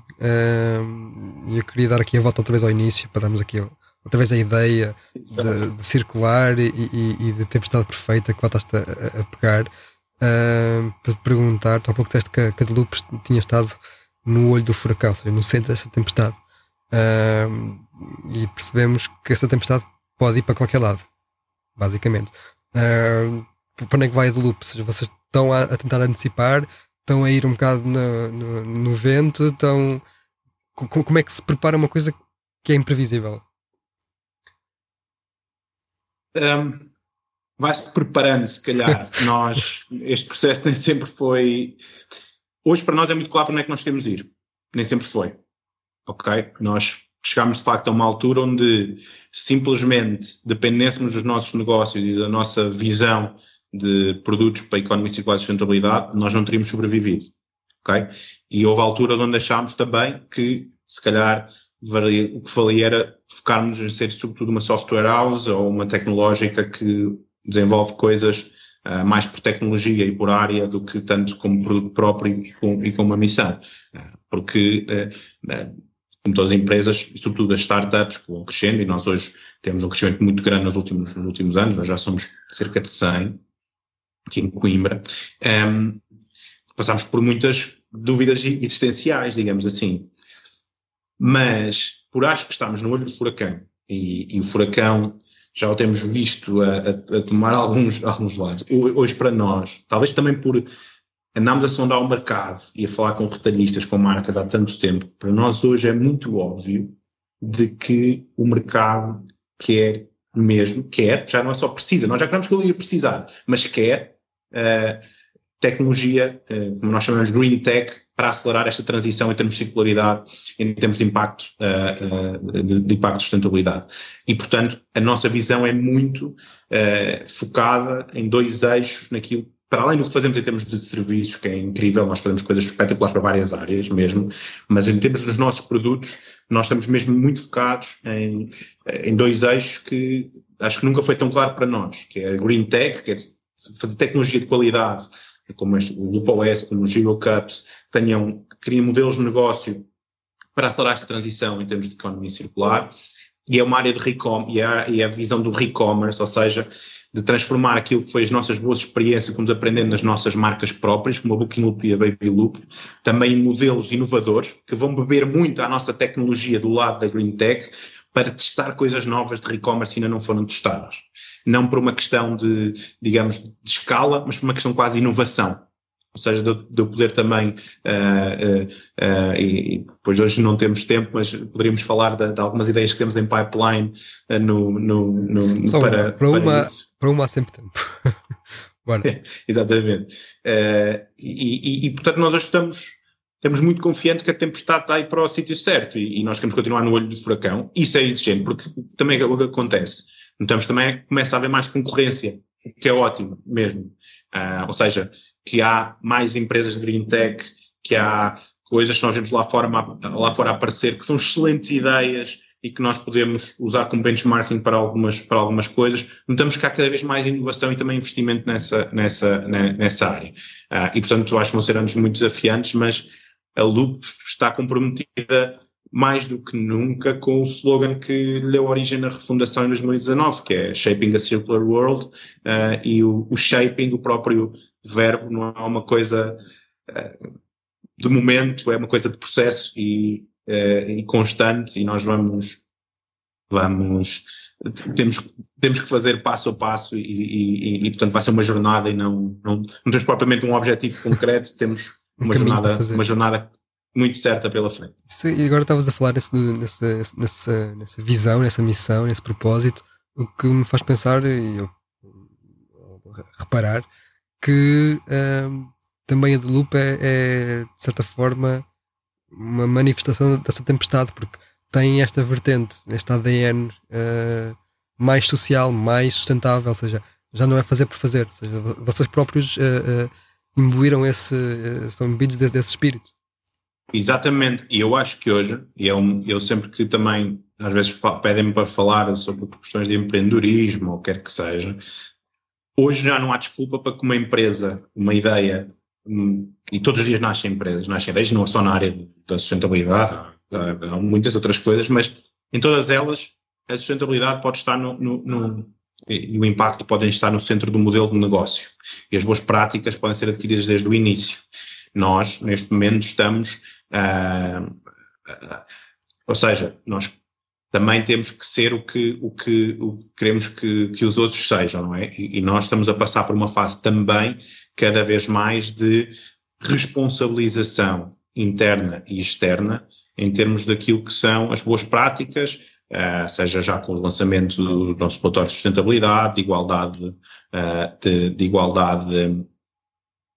e eu queria dar aqui a volta outra vez ao início para darmos aqui outra vez a ideia de, de circular e, e, e, de tempestade perfeita que voltaste a, a pegar. Para te perguntar, tu há pouco disseste que a Cadelupe tinha estado no olho do furacão, ou seja, no centro dessa tempestade. Um, e percebemos que essa tempestade pode ir para qualquer lado, basicamente. Uh, para onde é que vai a loop? Ou seja, vocês estão a, a, tentar antecipar, estão a ir um bocado no, no, no vento, estão. Como, como é que se prepara uma coisa que é imprevisível? Um, vai-se preparando, se calhar. nós, este processo nem sempre foi. Hoje, para nós, é muito claro para onde é que nós queremos ir. Nem sempre foi. Ok? Nós chegámos de facto a uma altura onde simplesmente dependêssemos dos nossos negócios e da nossa visão de produtos para a economia circular e sustentabilidade, nós não teríamos sobrevivido. ok? E houve alturas onde achámos também que, se calhar, o que valia era focarmos em ser sobretudo uma software house ou uma tecnológica que desenvolve coisas uh, mais por tecnologia e por área do que tanto como produto próprio e com, e com uma missão. Uh, porque uh, como todas as empresas, e sobretudo as startups que vão crescendo, e nós hoje temos um crescimento muito grande nos últimos, nos últimos anos, nós já somos cerca de 100 aqui em Coimbra, um, passamos por muitas dúvidas existenciais, digamos assim. Mas, por acho que estamos no olho do furacão, e, e o furacão já o temos visto a, a, a tomar alguns, alguns lados. Hoje, para nós, talvez também por andámos a sondar o mercado e a falar com retalhistas, com marcas há tanto tempo, para nós hoje é muito óbvio de que o mercado quer mesmo, quer, já não é só precisa, nós já queremos que ele ia precisar, mas quer uh, tecnologia, uh, como nós chamamos green tech, para acelerar esta transição em termos de circularidade, em termos de impacto, uh, de, de, impacto de sustentabilidade. E, portanto, a nossa visão é muito focada em dois eixos naquilo para além do que fazemos em termos de serviços, que é incrível, nós fazemos coisas espetaculares para várias áreas mesmo, mas em termos dos nossos produtos, nós estamos mesmo muito focados em, em dois eixos que acho que nunca foi tão claro para nós, que é a Green Tech, que é fazer tecnologia de qualidade, como o Loop OS, como o Giro Cups, que tenham, criem modelos de negócio para acelerar esta transição em termos de economia circular, e é uma área de e é, e é a visão do e-commerce, ou seja, de transformar aquilo que foi as nossas boas experiências que fomos aprendendo nas nossas marcas próprias, como a Booking Loop e a Baby Loop, também em modelos inovadores, que vão beber muito à nossa tecnologia do lado da Green Tech, para testar coisas novas de e-commerce ainda não foram testadas. Não por uma questão de, digamos, de escala, mas por uma questão quase de inovação ou seja, de, eu poder também, uh, uh, uh, e, depois hoje não temos tempo, mas poderíamos falar de, de algumas ideias que temos em pipeline no, no, no Só para, para, uma, isso. para uma há sempre tempo. Exatamente. E, e, e, portanto nós hoje estamos, muito confiantes que a tempestade está aí para o sítio certo e, e, nós queremos continuar no olho do furacão. Isso é exigente, porque também é o que acontece. Notamos também é que começa a haver mais concorrência, o que é ótimo mesmo. ou seja, que há mais empresas de green tech, que há coisas que nós vemos lá fora, lá fora aparecer, que são excelentes ideias e que nós podemos usar como benchmarking para algumas, para algumas coisas. Notamos que há cada vez mais inovação e também investimento nessa, nessa, nessa área. Uh, e, portanto, acho que vão ser anos muito desafiantes, mas a Loop está comprometida mais do que nunca com o slogan que lhe deu origem na refundação em 2019, que é Shaping a Circular World, uh, e o, o, shaping, o próprio verbo, não é uma coisa uh, de momento, é uma coisa de processo e, uh, e constante, e nós vamos, vamos, temos, temos que fazer passo a passo e, e, e, portanto vai ser uma jornada e não, não, não temos propriamente um objetivo concreto, temos uma jornada, uma jornada muito certa pela frente. e agora estavas a falar nesse, nessa, nessa, nessa visão, nessa missão, nesse propósito, o que me faz pensar, e eu reparar que também a The Loop é, é, de certa forma, uma manifestação dessa tempestade, porque tem esta vertente, este ADN uh, mais social, mais sustentável, ou seja, já não é fazer por fazer, ou seja, vocês próprios uh, uh, imbuíram esse, estão imbuídos desse, desse, espírito. Exatamente, e eu acho que hoje, e eu, eu sempre que também, às vezes pedem-me para falar sobre questões de empreendedorismo, ou quer que seja, hoje já não há desculpa para que uma empresa, uma ideia, um, e todos os dias nascem empresas, nascem ideias, não só na área da sustentabilidade, há, há muitas outras coisas, mas em todas elas a sustentabilidade pode estar no, no, no e, o impacto podem estar no centro do modelo de negócio. E as boas práticas podem ser adquiridas desde o início. Nós, neste momento, estamos. Uh, uh, ou seja, nós também temos que ser o que, o que, o que queremos que, que os outros sejam, não é? E, e nós estamos a passar por uma fase também, cada vez mais, de responsabilização interna e externa em termos daquilo que são as boas práticas, uh, seja já com o lançamento do nosso relatório de sustentabilidade, de igualdade, uh, de, de, igualdade de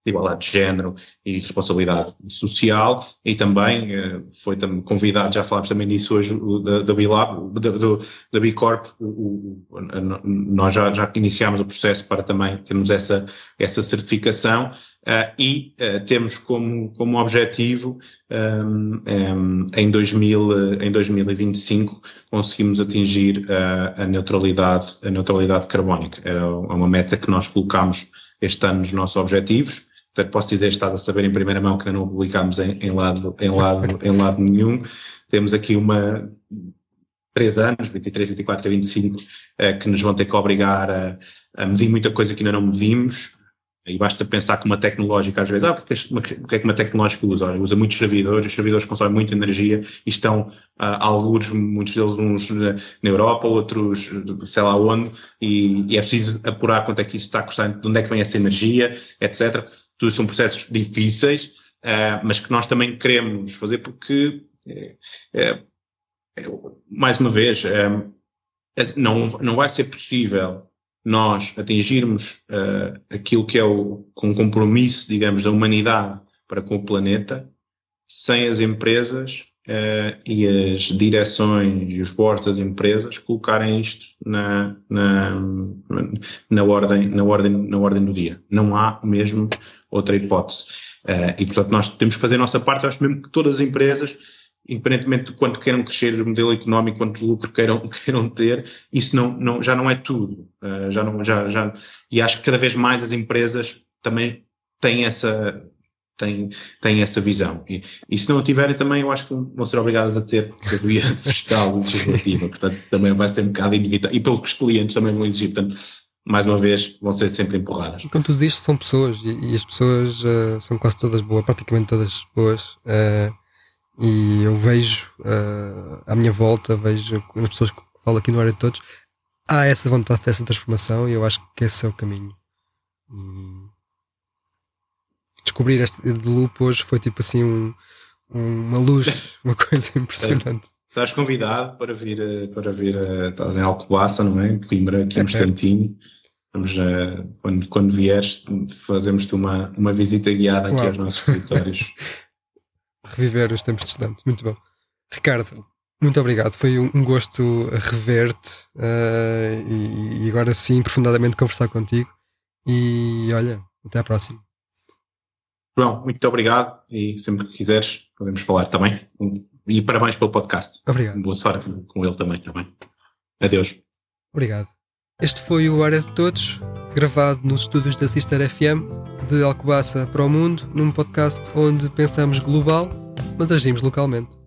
igualdade de género e responsabilidade social e também uh, foi também convidado, já falámos também disso hoje, da, da Bilab, da, do, da B Corp, o, o, nós já, já iniciámos o processo para também termos essa, essa certificação Uh, e uh, temos como, como objetivo um, um, em, 2000, em 2025 conseguimos atingir a neutralidade a neutralidade carbónica. Era uma meta que nós colocámos este ano nos nossos objetivos. Portanto, posso dizer, estado a saber em primeira mão que não o publicámos em, em, lado, em, lado, em lado nenhum. Temos aqui uma três anos, 23, 24 e 25, que nos vão ter que obrigar a, a medir muita coisa que ainda não medimos, e basta pensar que uma tecnológica, às vezes, ah, porque, porque é que uma tecnológica usa? Olha, usa muitos servidores, os servidores consomem muita energia e estão, uh, alguns, muitos deles uns na Europa, outros sei lá onde, e, e, é preciso apurar quanto é que isso está custando, de onde é que vem essa energia, etc. Tudo são processos difíceis, uh, mas que nós também queremos fazer porque, é, é, mais uma vez, não, não vai ser possível nós atingirmos aquilo que é o com compromisso, digamos, da humanidade para com o planeta, sem as empresas uh, e as direções e os boards das empresas colocarem isto na, na, na, ordem, na, ordem, na ordem do dia. Não há mesmo outra hipótese. Uh, e, portanto, nós temos que fazer a nossa parte. Acho mesmo que todas as empresas independentemente de quanto queiram crescer o modelo económico, quanto lucro queiram, queiram ter, isso não, não, já não é tudo. Uh, já não, já, já, e acho que cada vez mais as empresas também têm essa, têm, têm essa visão. E, e se não a tiverem também, eu acho que vão ser obrigadas a ter a via fiscal legislativa. Portanto, também vai ser um bocado inevitável. E pelo que os clientes também vão exigir. Portanto, mais uma vez, vão ser sempre empurradas. Como tu dizes, são pessoas e, e as pessoas uh, são quase todas boas, praticamente todas boas. Uh, e eu vejo uh, à minha volta, vejo as pessoas que falam aqui no área de todos, há essa vontade dessa transformação e eu acho que esse é o caminho. E descobrir este de loop hoje foi tipo assim um, uma luz, uma coisa impressionante. Estás convidado para vir, eh, para vir a, eh, em Alcobaça, não é? Coimbra, aqui é um instantinho. Vamos, uh, quando, quando vieres, fazemos-te uma, uma visita guiada aqui Uau. aos nossos escritórios. reviver os tempos de estudante. Muito bom. Ricardo, muito obrigado. Foi um, gosto rever-te uh, e, e, agora sim profundamente conversar contigo. E olha, até à próxima. João, muito obrigado e sempre que quiseres podemos falar também. E parabéns pelo podcast. Obrigado. Boa sorte com ele também, também. Adeus. Obrigado. Este foi o Área de Todos, gravado nos estúdios da Sister FM, de Alcobaça para o Mundo, num podcast onde pensamos global, mas agimos localmente.